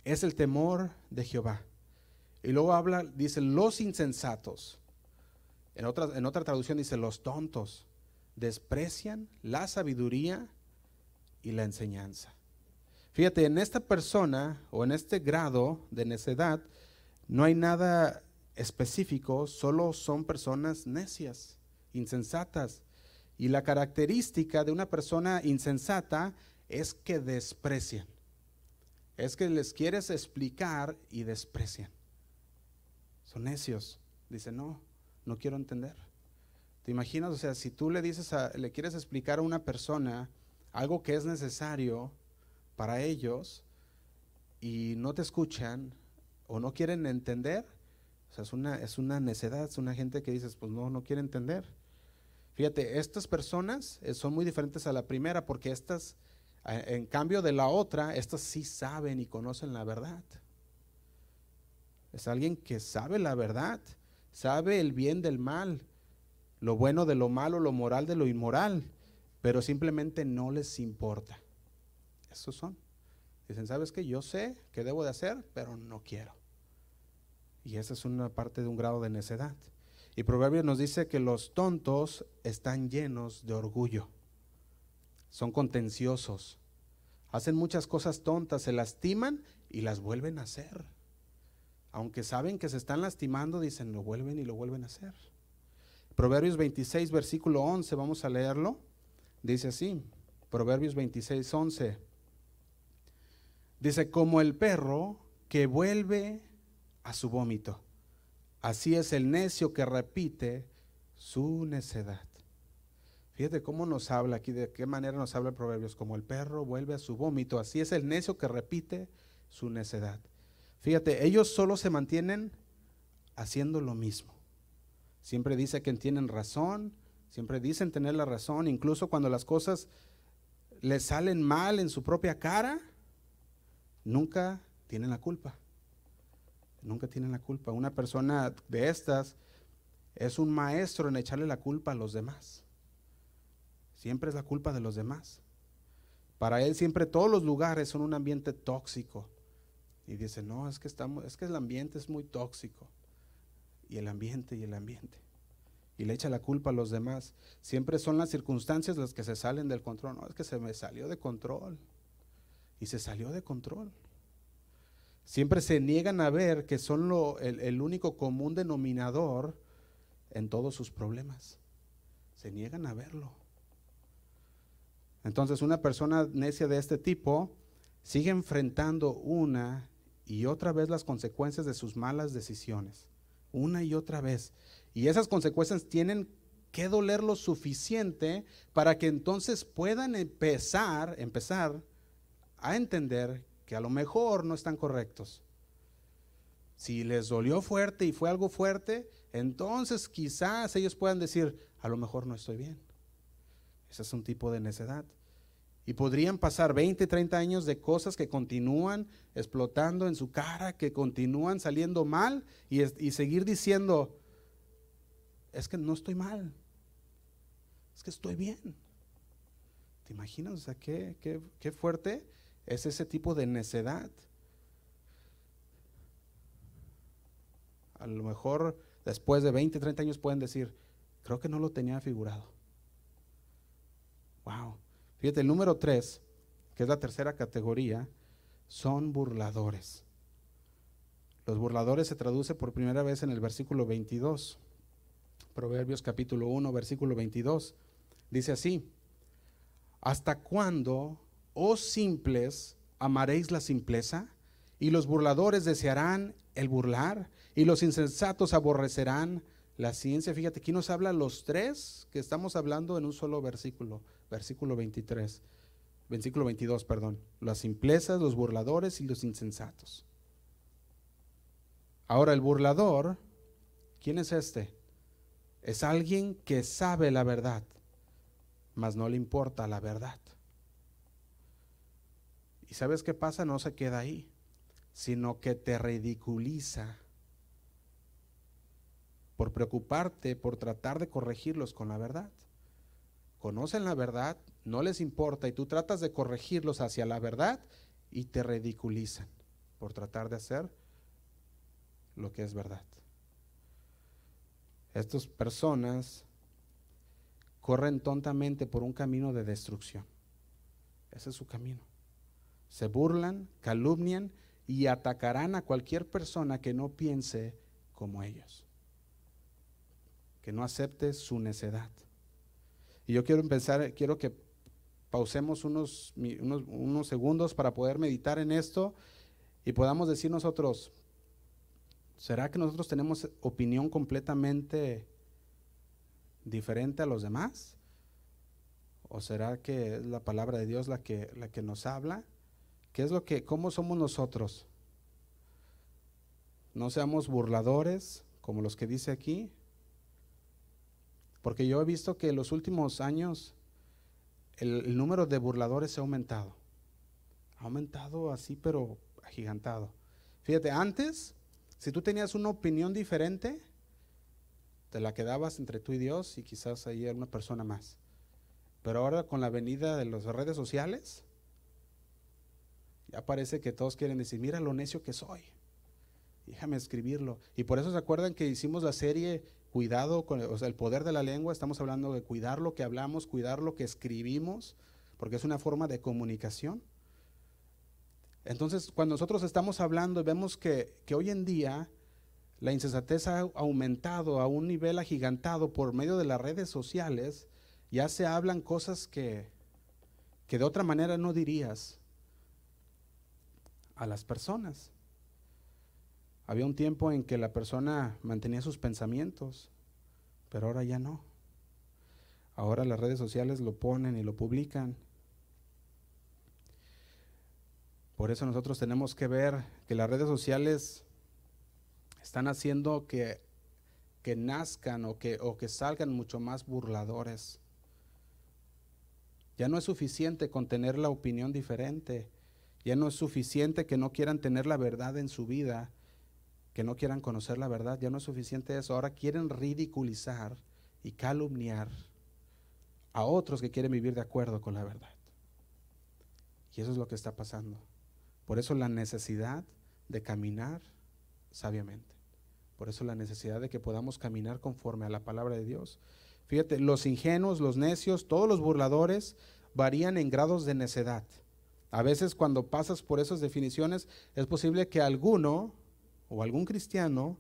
es el temor de Jehová. Y luego habla, dice, los insensatos. En otra, en otra traducción dice, los tontos desprecian la sabiduría y la enseñanza. Fíjate, en esta persona o en este grado de necedad no hay nada específico, solo son personas necias, insensatas. Y la característica de una persona insensata es que desprecian. Es que les quieres explicar y desprecian. Son necios. Dicen, no, no quiero entender. ¿Te imaginas? O sea, si tú le dices, a, le quieres explicar a una persona algo que es necesario para ellos y no te escuchan o no quieren entender, o sea, es una, es una necedad, es una gente que dices, pues no, no quiere entender. Fíjate, estas personas eh, son muy diferentes a la primera porque estas, en cambio de la otra, estas sí saben y conocen la verdad. Es alguien que sabe la verdad, sabe el bien del mal, lo bueno de lo malo, lo moral de lo inmoral, pero simplemente no les importa. Esos son. Dicen, ¿sabes qué? Yo sé qué debo de hacer, pero no quiero. Y esa es una parte de un grado de necedad. Y Proverbios nos dice que los tontos están llenos de orgullo, son contenciosos, hacen muchas cosas tontas, se lastiman y las vuelven a hacer. Aunque saben que se están lastimando, dicen, lo vuelven y lo vuelven a hacer. Proverbios 26, versículo 11, vamos a leerlo. Dice así, Proverbios 26, 11. Dice, como el perro que vuelve a su vómito. Así es el necio que repite su necedad. Fíjate cómo nos habla aquí, de qué manera nos habla el Proverbios, como el perro vuelve a su vómito, así es el necio que repite su necedad. Fíjate, ellos solo se mantienen haciendo lo mismo. Siempre dice que tienen razón, siempre dicen tener la razón, incluso cuando las cosas les salen mal en su propia cara, nunca tienen la culpa. Nunca tienen la culpa. Una persona de estas es un maestro en echarle la culpa a los demás. Siempre es la culpa de los demás. Para él siempre todos los lugares son un ambiente tóxico. Y dice, no, es que, estamos, es que el ambiente es muy tóxico. Y el ambiente y el ambiente. Y le echa la culpa a los demás. Siempre son las circunstancias las que se salen del control. No, es que se me salió de control. Y se salió de control. Siempre se niegan a ver que son lo, el, único común denominador en todos sus problemas. Se niegan a verlo. Entonces una persona necia de este tipo sigue enfrentando una y otra vez las consecuencias de sus malas decisiones. Una y otra vez. Y esas consecuencias tienen que doler lo suficiente para que entonces puedan empezar, empezar a entender que a lo mejor no están correctos. Si les dolió fuerte y fue algo fuerte, entonces quizás ellos puedan decir, a lo mejor no estoy bien. Ese es un tipo de necedad. Y podrían pasar 20, 30 años de cosas que continúan explotando en su cara, que continúan saliendo mal y, seguir diciendo, es que no estoy mal, es que estoy bien. ¿Te imaginas? O sea, qué, qué, qué fuerte es ese tipo de necedad. A lo mejor después de 20, 30 años pueden decir, creo que no lo tenía figurado. Wow. Fíjate, el número 3, que es la tercera categoría, son burladores. Los burladores se traduce por primera vez en el versículo 22. Proverbios capítulo 1, versículo 22. Dice así, ¿hasta cuándo, oh simples, amaréis la simpleza? Y los burladores desearán el burlar, y los insensatos aborrecerán la ciencia. Fíjate, aquí nos habla los tres que estamos hablando en un solo versículo, versículo 23, versículo 22, perdón. Las simplezas, los burladores y los insensatos. Ahora, el burlador, ¿quién es este? Es alguien que sabe la verdad, mas no le importa la verdad. ¿Y sabes qué pasa? No se queda ahí, sino que te ridiculiza por preocuparte, por tratar de corregirlos con la verdad. Conocen la verdad, no les importa y tú tratas de corregirlos hacia la verdad y te ridiculizan por tratar de hacer lo que es verdad. Estas personas corren tontamente por un camino de destrucción. Ese es su camino. Se burlan, calumnian y atacarán a cualquier persona que no piense como ellos, que no acepte su necedad. Y yo quiero empezar, quiero que pausemos unos, unos, unos segundos para poder meditar en esto y podamos decir nosotros, ¿Será que nosotros tenemos opinión completamente diferente a los demás? ¿O será que es la palabra de Dios la que, la que nos habla? ¿Qué es lo que, cómo somos nosotros? No seamos burladores como los que dice aquí. Porque yo he visto que en los últimos años el, número de burladores ha aumentado. Ha aumentado así, pero agigantado. Fíjate, antes si tú tenías una opinión diferente, te la quedabas entre tú y Dios y quizás ahí una persona más. Pero ahora con la venida de las redes sociales, ya parece que todos quieren decir, mira lo necio que soy. Déjame escribirlo. Y por eso se acuerdan que hicimos la serie Cuidado con el poder de la lengua. Estamos hablando de cuidar lo que hablamos, cuidar lo que escribimos, porque es una forma de comunicación. Entonces, cuando nosotros estamos hablando vemos que, hoy en día la insensatez ha aumentado a un nivel agigantado por medio de las redes sociales, ya se hablan cosas que, que de otra manera no dirías a las personas. Había un tiempo en que la persona mantenía sus pensamientos, pero ahora ya no. Ahora las redes sociales lo ponen y lo publican Por eso nosotros tenemos que ver que las redes sociales están haciendo que, que nazcan o que, o que salgan mucho más burladores. Ya no es suficiente con tener la opinión diferente. Ya no es suficiente que no quieran tener la verdad en su vida, que no quieran conocer la verdad. Ya no es suficiente eso. Ahora quieren ridiculizar y calumniar a otros que quieren vivir de acuerdo con la verdad. Y eso es lo que está pasando. Por eso la necesidad de caminar sabiamente. Por eso la necesidad de que podamos caminar conforme a la palabra de Dios. Fíjate, los ingenuos, los necios, todos los burladores varían en grados de necedad. A veces cuando pasas por esas definiciones es posible que alguno o algún cristiano,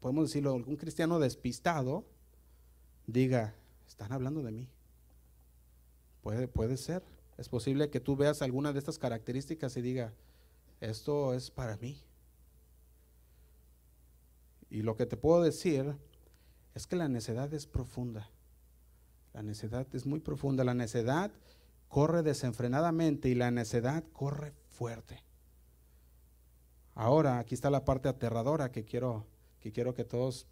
podemos decirlo, algún cristiano despistado, diga, están hablando de mí. Puede, puede ser. Es posible que tú veas alguna de estas características y diga, esto es para mí. Y lo que te puedo decir es que la necedad es profunda. La necedad es muy profunda. La necedad corre desenfrenadamente y la necedad corre fuerte. Ahora, aquí está la parte aterradora que quiero que, quiero que todos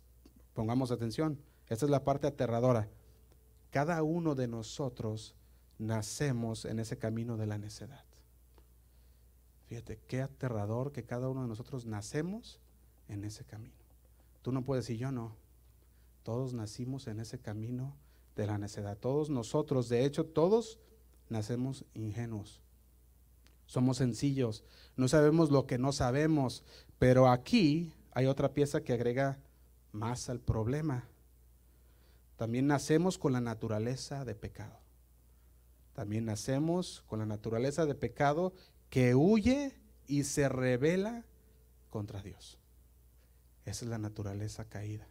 pongamos atención. Esta es la parte aterradora. Cada uno de nosotros nacemos en ese camino de la necedad. Fíjate, qué aterrador que cada uno de nosotros nacemos en ese camino. Tú no puedes decir yo no. Todos nacimos en ese camino de la necedad. Todos nosotros, de hecho, todos nacemos ingenuos. Somos sencillos. No sabemos lo que no sabemos. Pero aquí hay otra pieza que agrega más al problema. También nacemos con la naturaleza de pecado. También nacemos con la naturaleza de pecado que huye y se revela contra Dios. Esa es la naturaleza caída,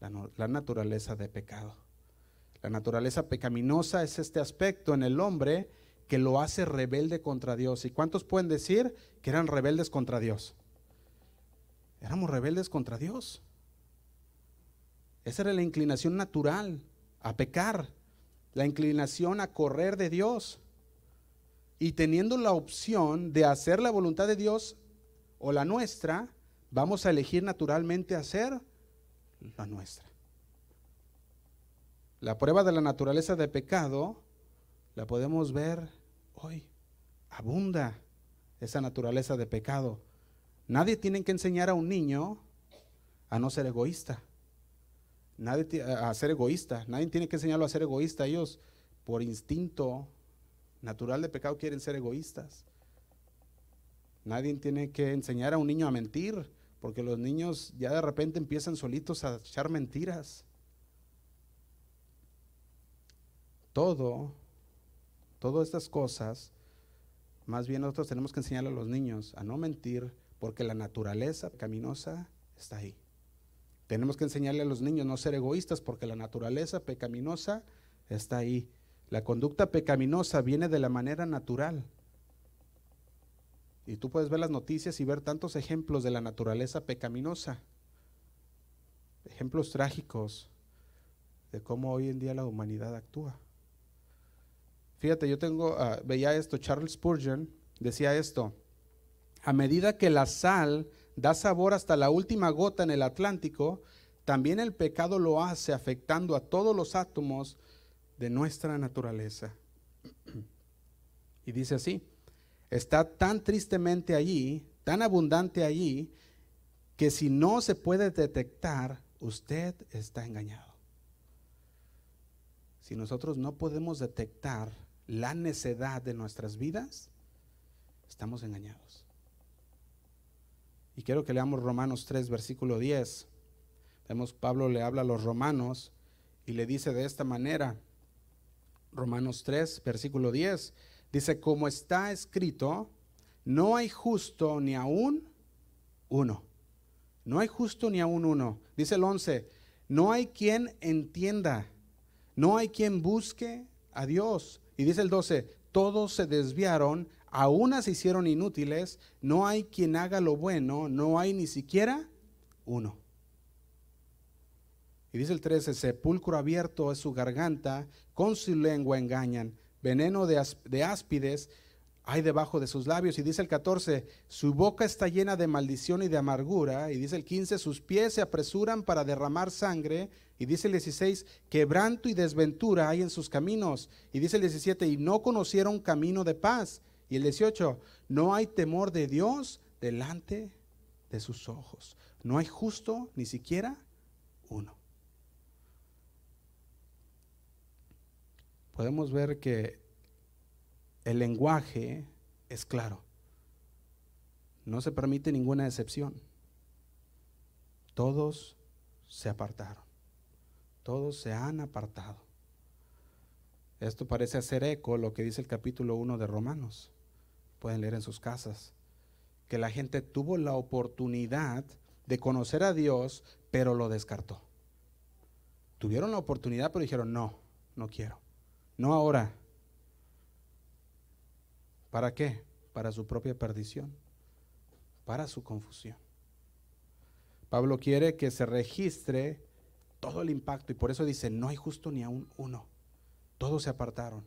la, naturaleza de pecado. La naturaleza pecaminosa es este aspecto en el hombre que lo hace rebelde contra Dios. ¿Y cuántos pueden decir que eran rebeldes contra Dios? Éramos rebeldes contra Dios. Esa era la inclinación natural a pecar, la inclinación a correr de Dios. Y teniendo la opción de hacer la voluntad de Dios o la nuestra, vamos a elegir naturalmente hacer la nuestra. La prueba de la naturaleza de pecado la podemos ver hoy. Abunda esa naturaleza de pecado. Nadie tiene que enseñar a un niño a no ser egoísta. Nadie a ser egoísta. Nadie tiene que enseñarlo a ser egoísta. Ellos, por instinto natural de pecado, quieren ser egoístas. Nadie tiene que enseñar a un niño a mentir, porque los niños ya de repente empiezan solitos a echar mentiras. Todo, todas estas cosas, más bien nosotros tenemos que enseñarle a los niños a no mentir porque la naturaleza pecaminosa está ahí. Tenemos que enseñarle a los niños no ser egoístas porque la naturaleza pecaminosa está ahí. La conducta pecaminosa viene de la manera natural. Y tú puedes ver las noticias y ver tantos ejemplos de la naturaleza pecaminosa. Ejemplos trágicos de cómo hoy en día la humanidad actúa. Fíjate, yo tengo, ah, veía esto, Charles Spurgeon decía esto, a medida que la sal da sabor hasta la última gota en el Atlántico, también el pecado lo hace afectando a todos los átomos de nuestra naturaleza. Y dice así, está tan tristemente allí, tan abundante allí, que si no se puede detectar, usted está engañado. Si nosotros no podemos detectar la necedad de nuestras vidas, estamos engañados. Y quiero que leamos Romanos 3, versículo 10. Vemos, Pablo le habla a los romanos y le dice de esta manera, Romanos 3, versículo 10, dice, como está escrito, no hay justo ni aún uno. No hay justo ni aún uno. Dice el 11, no hay quien entienda, no hay quien busque a Dios. Y dice el 12, todos se desviaron, a unas se hicieron inútiles, no hay quien haga lo bueno, no hay ni siquiera uno. Y dice el 13, sepulcro abierto es su garganta, con su lengua engañan, veneno de, de áspides hay debajo de sus labios. Y dice el 14, su boca está llena de maldición y de amargura. Y dice el 15, sus pies se apresuran para derramar sangre. Y dice el 16, quebranto y desventura hay en sus caminos. Y dice el 17, y no conocieron camino de paz. Y el 18, no hay temor de Dios delante de sus ojos. No hay justo ni siquiera uno. Podemos ver que el lenguaje es claro. No se permite ninguna excepción. Todos se apartaron. Todos se han apartado. Esto parece hacer eco lo que dice el capítulo 1 de Romanos. Pueden leer en sus casas. Que la gente tuvo la oportunidad de conocer a Dios, pero lo descartó. Tuvieron la oportunidad, pero dijeron, no, no quiero. No ahora, ¿Para qué? Para su propia perdición, para su confusión. Pablo quiere que se registre todo el impacto y por eso dice, no hay justo ni aún uno. Todos se apartaron.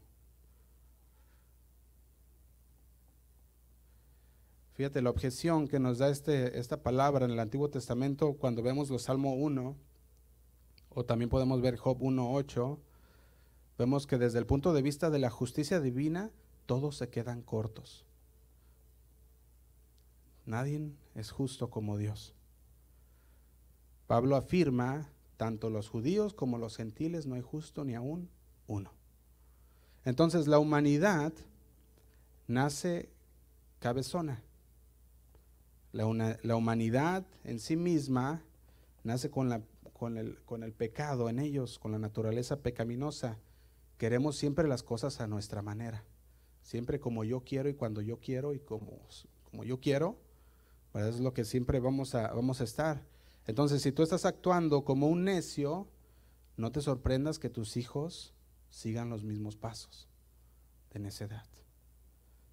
Fíjate la objeción que nos da este, esta palabra en el Antiguo Testamento cuando vemos los Salmo 1, o también podemos ver Job 1.8, vemos que desde el punto de vista de la justicia divina, todos se quedan cortos. Nadie es justo como Dios. Pablo afirma, tanto los judíos como los gentiles no hay justo ni aún uno. Entonces la humanidad nace cabezona. La, humanidad en sí misma nace con el pecado en ellos, con la naturaleza pecaminosa. Queremos siempre las cosas a nuestra manera siempre como yo quiero y cuando yo quiero y como, como yo quiero, Eso es lo que siempre vamos a, vamos a estar. Entonces, si tú estás actuando como un necio, no te sorprendas que tus hijos sigan los mismos pasos de necedad.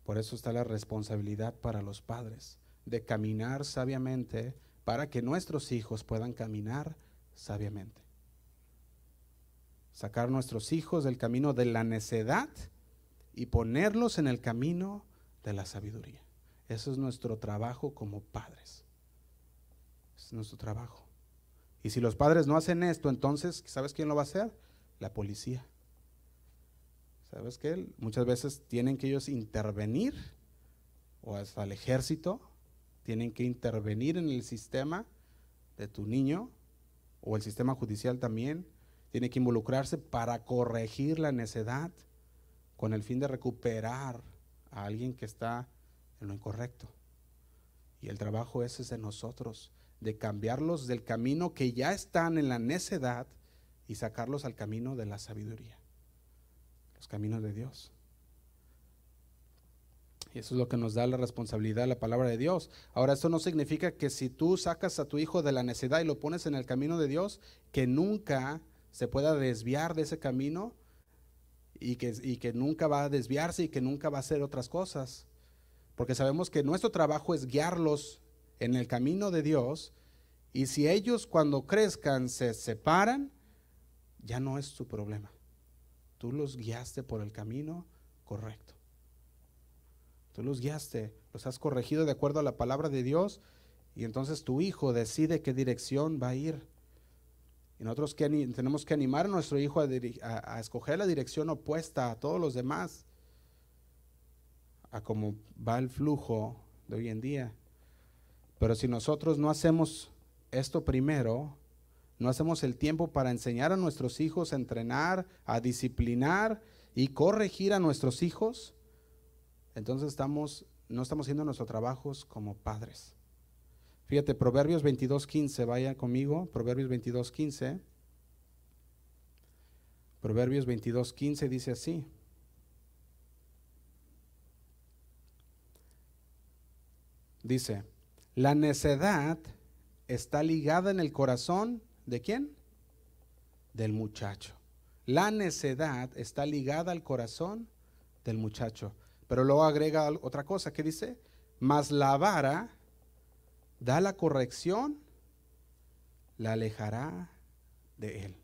Por eso está la responsabilidad para los padres de caminar sabiamente para que nuestros hijos puedan caminar sabiamente. Sacar nuestros hijos del camino de la necedad y ponerlos en el camino de la sabiduría. Eso es nuestro trabajo como padres. Es nuestro trabajo. Y si los padres no hacen esto, entonces, ¿sabes quién lo va a hacer? La policía. ¿Sabes qué? Muchas veces tienen que ellos intervenir, o hasta el ejército, tienen que intervenir en el sistema de tu niño, o el sistema judicial también, tiene que involucrarse para corregir la necedad con el fin de recuperar a alguien que está en lo incorrecto. Y el trabajo ese es de nosotros, de cambiarlos del camino que ya están en la necedad y sacarlos al camino de la sabiduría, los caminos de Dios. Y eso es lo que nos da la responsabilidad, la palabra de Dios. Ahora, esto no significa que si tú sacas a tu hijo de la necedad y lo pones en el camino de Dios, que nunca se pueda desviar de ese camino y que, y que nunca va a desviarse y que nunca va a hacer otras cosas. Porque sabemos que nuestro trabajo es guiarlos en el camino de Dios y si ellos cuando crezcan se separan, ya no es su problema. Tú los guiaste por el camino correcto. Tú los guiaste, los has corregido de acuerdo a la palabra de Dios y entonces tu hijo decide qué dirección va a ir. Y nosotros que tenemos que animar a nuestro hijo a, escoger la dirección opuesta a todos los demás, a cómo va el flujo de hoy en día. Pero si nosotros no hacemos esto primero, no hacemos el tiempo para enseñar a nuestros hijos a entrenar, a disciplinar y corregir a nuestros hijos, entonces no estamos haciendo nuestros trabajos como padres. Fíjate, Proverbios 22.15, vaya conmigo, Proverbios 22.15. Proverbios 22.15 dice así. Dice, la necedad está ligada en el corazón de quién? Del muchacho. La necedad está ligada al corazón del muchacho. Pero luego agrega otra cosa que dice, mas la vara da la corrección, la alejará de él.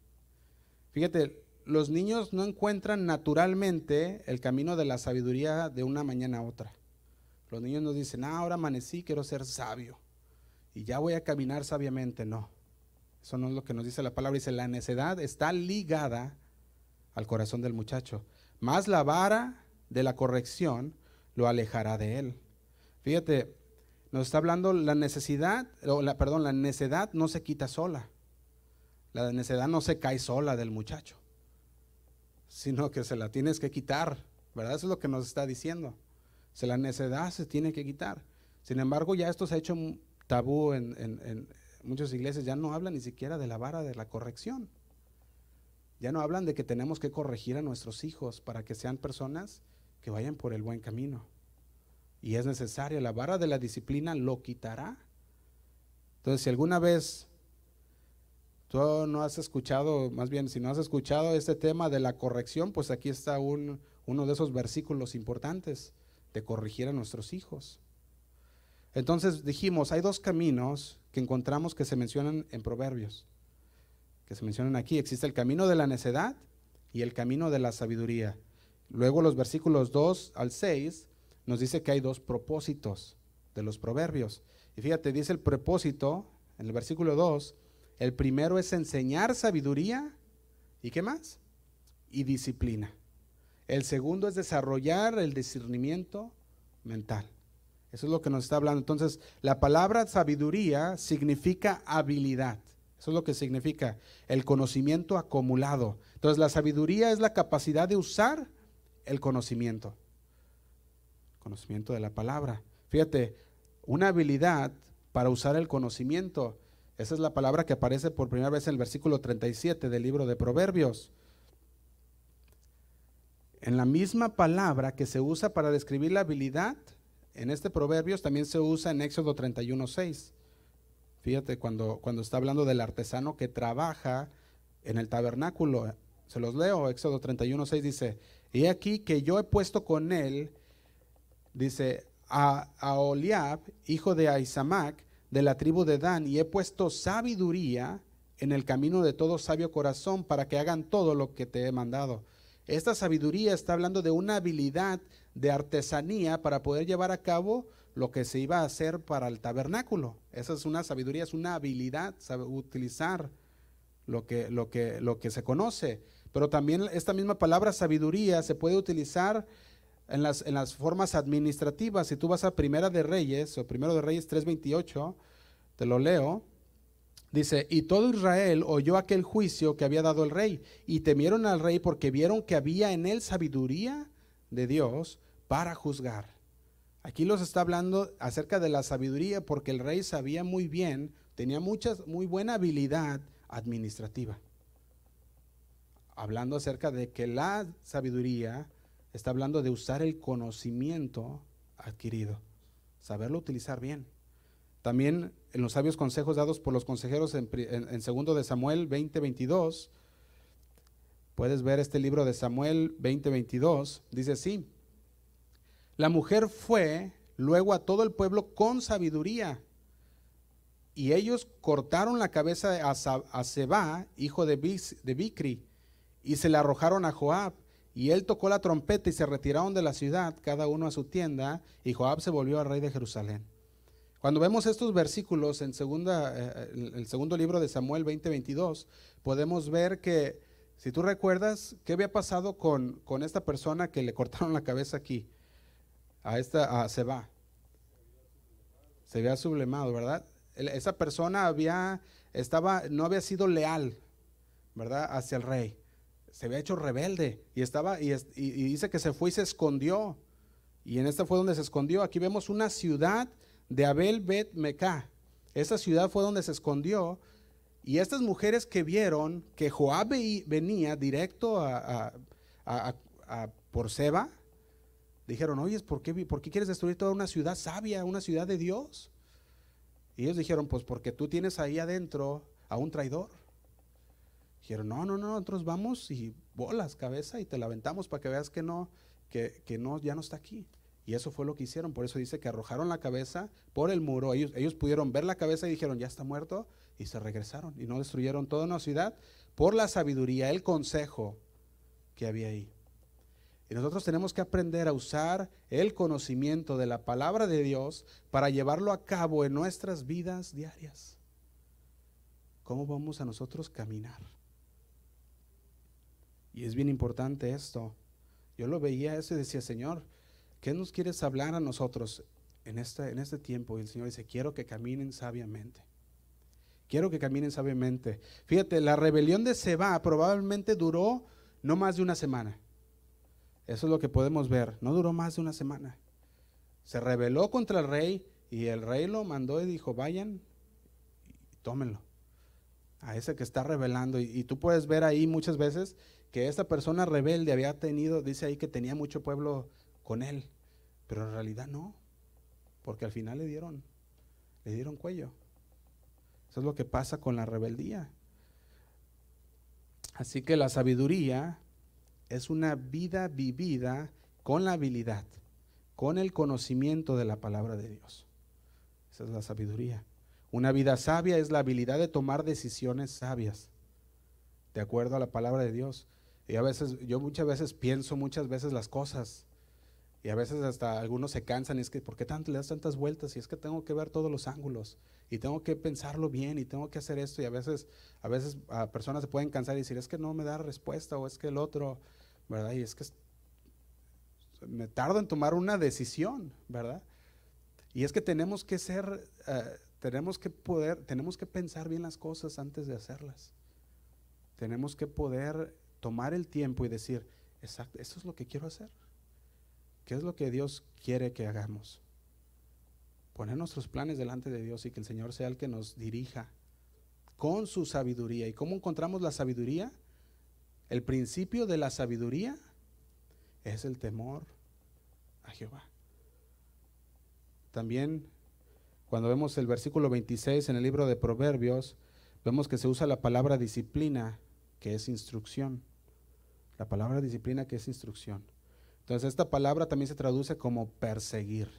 Fíjate, los niños no encuentran naturalmente el camino de la sabiduría de una mañana a otra. Los niños nos dicen, ah, ahora amanecí, quiero ser sabio. Y ya voy a caminar sabiamente. No, eso no es lo que nos dice la palabra. Dice, la necedad está ligada al corazón del muchacho. Más la vara de la corrección lo alejará de él. Fíjate, nos está hablando la necesidad, o la, perdón, la necedad no se quita sola. La necedad no se cae sola del muchacho, sino que se la tienes que quitar, ¿verdad? Eso es lo que nos está diciendo. Se la necedad se tiene que quitar. Sin embargo, ya esto se ha hecho tabú en, en muchas iglesias, ya no hablan ni siquiera de la vara de la corrección. Ya no hablan de que tenemos que corregir a nuestros hijos para que sean personas que vayan por el buen camino y es necesaria. La vara de la disciplina lo quitará. Entonces, si alguna vez tú no has escuchado, más bien, si no has escuchado este tema de la corrección, pues aquí está un, uno de esos versículos importantes de corregir a nuestros hijos. Entonces dijimos, hay dos caminos que encontramos que se mencionan en Proverbios, que se mencionan aquí. Existe el camino de la necedad y el camino de la sabiduría. Luego los versículos 2 al 6 nos dice que hay dos propósitos de los proverbios. Y fíjate, dice el propósito en el versículo 2, el primero es enseñar sabiduría y qué más? Y disciplina. El segundo es desarrollar el discernimiento mental. Eso es lo que nos está hablando. Entonces, la palabra sabiduría significa habilidad. Eso es lo que significa el conocimiento acumulado. Entonces, la sabiduría es la capacidad de usar el conocimiento conocimiento de la palabra. Fíjate, una habilidad para usar el conocimiento. Esa es la palabra que aparece por primera vez en el versículo 37 del libro de Proverbios. En la misma palabra que se usa para describir la habilidad, en este Proverbios también se usa en Éxodo 31.6. Fíjate, cuando, cuando está hablando del artesano que trabaja en el tabernáculo, se los leo, Éxodo 31.6 dice, y aquí que yo he puesto con él, dice, a, a Oliab, hijo de Aizamac, de la tribu de Dan, y he puesto sabiduría en el camino de todo sabio corazón para que hagan todo lo que te he mandado. Esta sabiduría está hablando de una habilidad de artesanía para poder llevar a cabo lo que se iba a hacer para el tabernáculo. Esa es una sabiduría, es una habilidad, saber utilizar lo que, lo, que, lo que se conoce. Pero también esta misma palabra sabiduría se puede utilizar en las, en las formas administrativas. Si tú vas a Primera de Reyes, o Primero de Reyes 3.28, te lo leo. Dice, y todo Israel oyó aquel juicio que había dado el rey, y temieron al rey porque vieron que había en él sabiduría de Dios para juzgar. Aquí los está hablando acerca de la sabiduría porque el rey sabía muy bien, tenía muchas, muy buena habilidad administrativa. Hablando acerca de que la sabiduría está hablando de usar el conocimiento adquirido, saberlo utilizar bien. También en los sabios consejos dados por los consejeros en, en, segundo de Samuel 20:22, puedes ver este libro de Samuel 20:22, dice así, la mujer fue luego a todo el pueblo con sabiduría, y ellos cortaron la cabeza de Seba, hijo de, de Bicri, y se la arrojaron a Joab, y él tocó la trompeta y se retiraron de la ciudad, cada uno a su tienda, y Joab se volvió al rey de Jerusalén. Cuando vemos estos versículos en, eh, el segundo libro de Samuel 20:22, podemos ver que, si tú recuerdas, ¿qué había pasado con, con, esta persona que le cortaron la cabeza aquí? A esta, a Seba. Se había sublemado, ¿verdad? Esa persona había, estaba, no había sido leal, ¿verdad? Hacia el rey. Se había hecho rebelde y estaba, y, dice que se fue y se escondió. Y en esta fue donde se escondió. Aquí vemos una ciudad de Abel Bet Mecá. Esa ciudad fue donde se escondió. Y estas mujeres que vieron que Joab venía directo a, por Seba, dijeron, oye, ¿por qué, ¿por qué quieres destruir toda una ciudad sabia, una ciudad de Dios? Y ellos dijeron, pues porque tú tienes ahí adentro a un traidor. Dijeron, no, no, no, nosotros vamos y bolas cabeza y te la aventamos para que veas que no, que, que no, ya no está aquí. Y eso fue lo que hicieron. Por eso dice que arrojaron la cabeza por el muro. Ellos, ellos pudieron ver la cabeza y dijeron, ya está muerto. Y se regresaron. Y no destruyeron toda una ciudad por la sabiduría, el consejo que había ahí. Y nosotros tenemos que aprender a usar el conocimiento de la palabra de Dios para llevarlo a cabo en nuestras vidas diarias. ¿Cómo vamos a nosotros caminar? Y es bien importante esto. Yo lo veía eso y decía, Señor, ¿Qué nos quieres hablar a nosotros en este, en este tiempo? Y el Señor dice, quiero que caminen sabiamente. Quiero que caminen sabiamente. Fíjate, la rebelión de Seba probablemente duró no más de una semana. Eso es lo que podemos ver. No duró más de una semana. Se rebeló contra el rey y el rey lo mandó y dijo, vayan y tómenlo. A ese que está rebelando. Y, y tú puedes ver ahí muchas veces que esta persona rebelde había tenido, dice ahí que tenía mucho pueblo con él, pero en realidad no, porque al final le dieron, le dieron cuello. Eso es lo que pasa con la rebeldía. Así que la sabiduría es una vida vivida con la habilidad, con el conocimiento de la palabra de Dios. Esa es la sabiduría. Una vida sabia es la habilidad de tomar decisiones sabias, de acuerdo a la palabra de Dios. Y a veces, yo muchas veces pienso muchas veces las cosas y a veces hasta algunos se cansan y es que, ¿por qué tanto le das tantas vueltas? Y es que tengo que ver todos los ángulos y tengo que pensarlo bien y tengo que hacer esto. Y a veces, a veces a personas se pueden cansar y decir, es que no me da respuesta o es que el otro, ¿verdad? Y es que me tardo en tomar una decisión, ¿verdad? Y es que tenemos que ser, eh, tenemos que poder, tenemos que pensar bien las cosas antes de hacerlas. Tenemos que poder tomar el tiempo y decir, exacto, esto es lo que quiero hacer. ¿Qué es lo que Dios quiere que hagamos? Poner nuestros planes delante de Dios y que el Señor sea el que nos dirija con su sabiduría. ¿Y cómo encontramos la sabiduría? El principio de la sabiduría es el temor a Jehová. también cuando vemos el versículo 26 en el libro de Proverbios, vemos que se usa la palabra disciplina, que es instrucción. La palabra disciplina que es instrucción. Entonces esta palabra también se traduce como perseguir,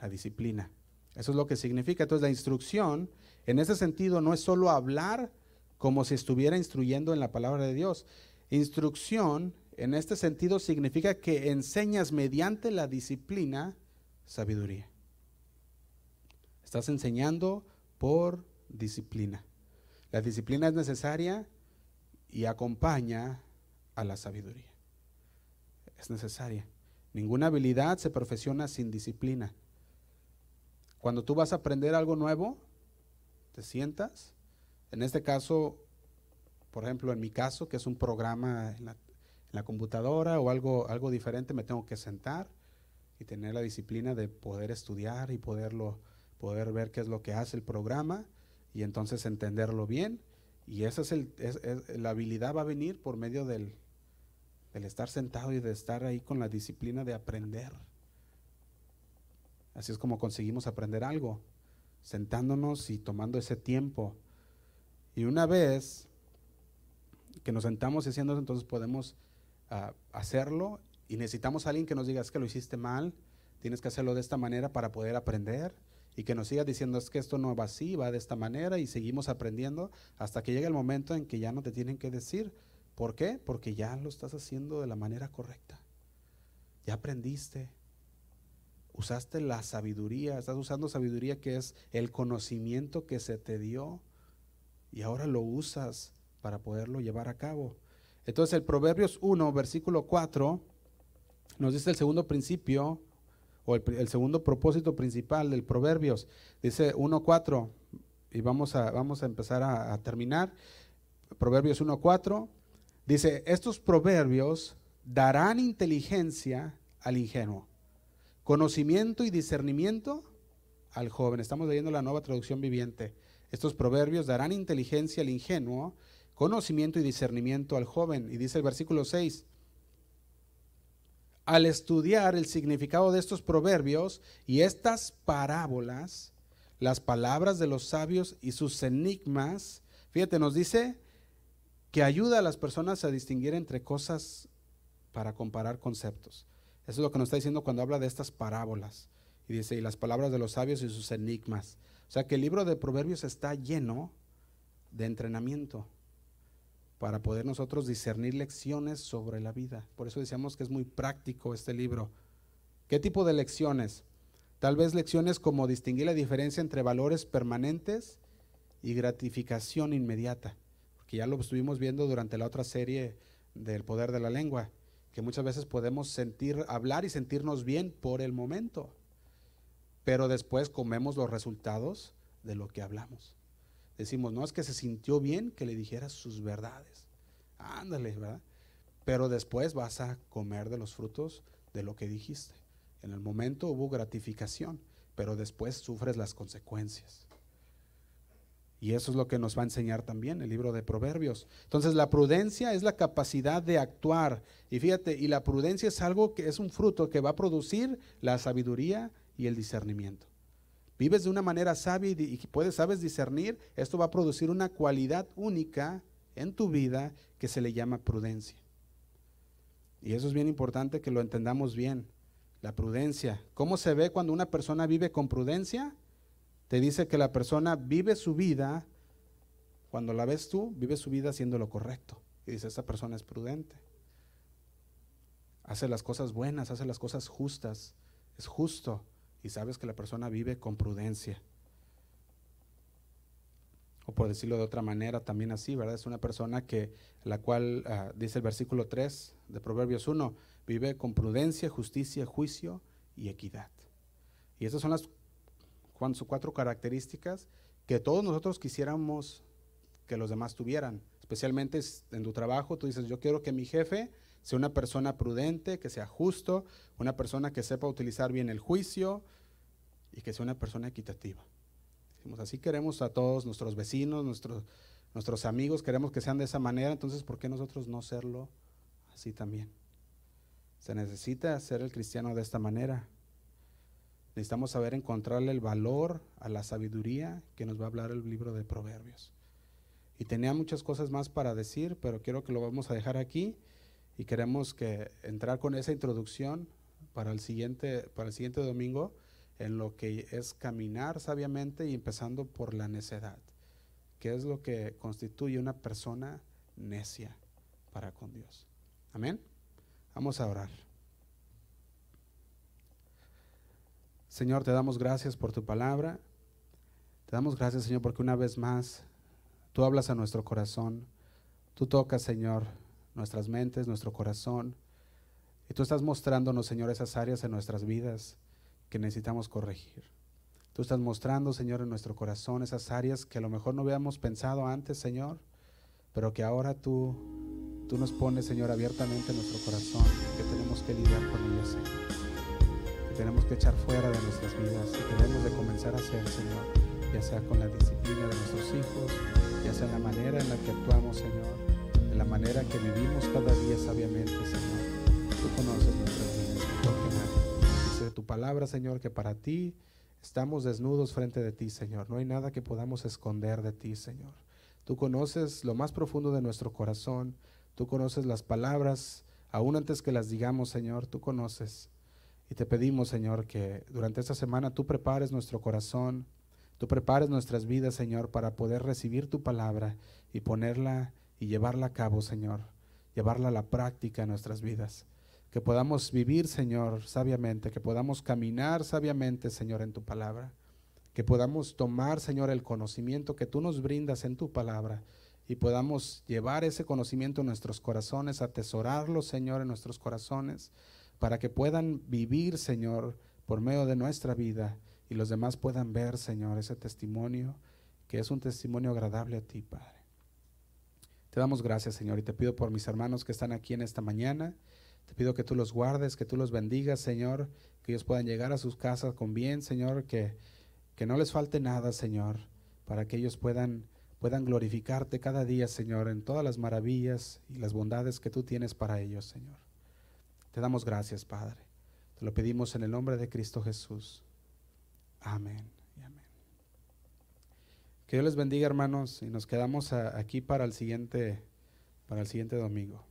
la disciplina. Eso es lo que significa. Entonces la instrucción, en ese sentido, no es solo hablar como si estuviera instruyendo en la palabra de Dios. Instrucción, en este sentido, significa que enseñas mediante la disciplina sabiduría. Estás enseñando por disciplina. La disciplina es necesaria y acompaña a la sabiduría. Es necesaria. Ninguna habilidad se profesiona sin disciplina. Cuando tú vas a aprender algo nuevo, te sientas. En este caso, por ejemplo, en mi caso, que es un programa en la, computadora o algo, algo diferente, me tengo que sentar y tener la disciplina de poder estudiar y poderlo poder ver qué es lo que hace el programa y entonces entenderlo bien. Y esa es, el, la habilidad va a venir por medio del, del estar sentado y de estar ahí con la disciplina de aprender. Así es como conseguimos aprender algo, sentándonos y tomando ese tiempo. Y una vez que nos sentamos y haciendo entonces podemos ah, hacerlo y necesitamos alguien que nos diga, es que lo hiciste mal, tienes que hacerlo de esta manera para poder aprender y que nos siga diciendo es que esto no va así, va de esta manera y seguimos aprendiendo hasta que llegue el momento en que ya no te tienen que decir. ¿Por qué? Porque ya lo estás haciendo de la manera correcta. Ya aprendiste. Usaste la sabiduría, estás usando sabiduría que es el conocimiento que se te dio y ahora lo usas para poderlo llevar a cabo. Entonces el Proverbios 1, versículo 4, nos dice el segundo principio o el, segundo propósito principal del Proverbios. Dice 1.4, y vamos a, vamos a empezar a, terminar. Proverbios 1.4, dice, estos proverbios darán inteligencia al ingenuo, conocimiento y discernimiento al joven. Estamos leyendo la nueva traducción viviente. Estos proverbios darán inteligencia al ingenuo, conocimiento y discernimiento al joven. Y dice el versículo 6, al estudiar el significado de estos proverbios y estas parábolas, las palabras de los sabios y sus enigmas, fíjate, nos dice que ayuda a las personas a distinguir entre cosas para comparar conceptos. Eso es lo que nos está diciendo cuando habla de estas parábolas. Y dice, y las palabras de los sabios y sus enigmas. O sea que el libro de Proverbios está lleno de entrenamiento para poder nosotros discernir lecciones sobre la vida. Por eso decíamos que es muy práctico este libro. ¿Qué tipo de lecciones? Tal vez lecciones como distinguir la diferencia entre valores permanentes y gratificación inmediata, porque ya lo estuvimos viendo durante la otra serie del poder de la lengua, que muchas veces podemos sentir, hablar y sentirnos bien por el momento, pero después comemos los resultados de lo que hablamos. Decimos, no es que se sintió bien que le dijeras sus verdades. Ándale, ¿verdad? Pero después vas a comer de los frutos de lo que dijiste. En el momento hubo gratificación, pero después sufres las consecuencias. Y eso es lo que nos va a enseñar también el libro de Proverbios. Entonces la prudencia es la capacidad de actuar. Y fíjate, y la prudencia es algo que es un fruto que va a producir la sabiduría y el discernimiento vives de una manera sabia y, puedes, sabes discernir, esto va a producir una cualidad única en tu vida que se le llama prudencia. Y eso es bien importante que lo entendamos bien. La prudencia. ¿Cómo se ve cuando una persona vive con prudencia? Te dice que la persona vive su vida, cuando la ves tú, vive su vida haciendo lo correcto. Y dice, esa persona es prudente. Hace las cosas buenas, hace las cosas justas, es justo y sabes que la persona vive con prudencia. O por decirlo de otra manera, también así, ¿verdad? Es una persona que, la cual, ah, dice el versículo 3 de Proverbios 1, vive con prudencia, justicia, juicio y equidad. Y esas son las cuatro características que todos nosotros quisiéramos que los demás tuvieran. Especialmente en tu trabajo, tú dices, yo quiero que mi jefe sea una persona prudente, que sea justo, una persona que sepa utilizar bien el juicio y que sea una persona equitativa. así queremos a todos nuestros vecinos, nuestros, nuestros amigos, queremos que sean de esa manera, entonces ¿por qué nosotros no serlo así también? Se necesita ser el cristiano de esta manera. necesitamos saber encontrarle el valor a la sabiduría que nos va a hablar el libro de Proverbios. Y tenía muchas cosas más para decir, pero quiero que lo vamos a dejar aquí y queremos que entrar con esa introducción para el siguiente, para el siguiente domingo en lo que es caminar sabiamente y empezando por la necedad, que es lo que constituye una persona necia para con Dios. Amén. Vamos a orar. Señor, te damos gracias por tu palabra. Te damos gracias, Señor, porque una vez más tú hablas a nuestro corazón. Tú tocas, Señor, nuestras mentes, nuestro corazón. Y tú estás mostrándonos, Señor, esas áreas en nuestras vidas que necesitamos corregir. Tú estás mostrando, Señor, en nuestro corazón esas áreas que a lo mejor no habíamos pensado antes, Señor, pero que ahora tú Tú nos pones, Señor, abiertamente en nuestro corazón que tenemos que lidiar con ellas, Señor. Que tenemos que echar fuera de nuestras vidas y que debemos de comenzar a hacer, Señor, ya sea con la disciplina de nuestros hijos, ya sea la manera en la que actuamos, Señor, la manera que vivimos cada día sabiamente, Señor. Tú conoces nuestras vidas mejor que nadie. Dice tu palabra, Señor, que para ti estamos desnudos frente de ti, Señor. No hay nada que podamos esconder de ti, Señor. Tú conoces lo más profundo de nuestro corazón Tú conoces las palabras, aún antes que las digamos, Señor, tú conoces. Y te pedimos, Señor, que durante esta semana tú prepares nuestro corazón, tú prepares nuestras vidas, Señor, para poder recibir tu palabra y ponerla y llevarla a cabo, Señor, llevarla a la práctica en nuestras vidas. Que podamos vivir, Señor, sabiamente, que podamos caminar sabiamente, Señor, en tu palabra. Que podamos tomar, Señor, el conocimiento que tú nos brindas en tu palabra y podamos llevar ese conocimiento en nuestros corazones, atesorarlo, Señor, en nuestros corazones, para que puedan vivir, Señor, por medio de nuestra vida y los demás puedan ver, Señor, ese testimonio, que es un testimonio agradable a ti, Padre. Te damos gracias, Señor, y te pido por mis hermanos que están aquí en esta mañana. Te pido que tú los guardes, que tú los bendigas, Señor, que ellos puedan llegar a sus casas con bien, Señor, que, que no les falte nada, Señor, para que ellos puedan puedan glorificarte cada día, Señor, en todas las maravillas y las bondades que tú tienes para ellos, Señor. Te damos gracias, Padre. Te lo pedimos en el nombre de Cristo Jesús. Amén. Que Dios les bendiga, hermanos, y nos quedamos aquí para el siguiente para el siguiente domingo.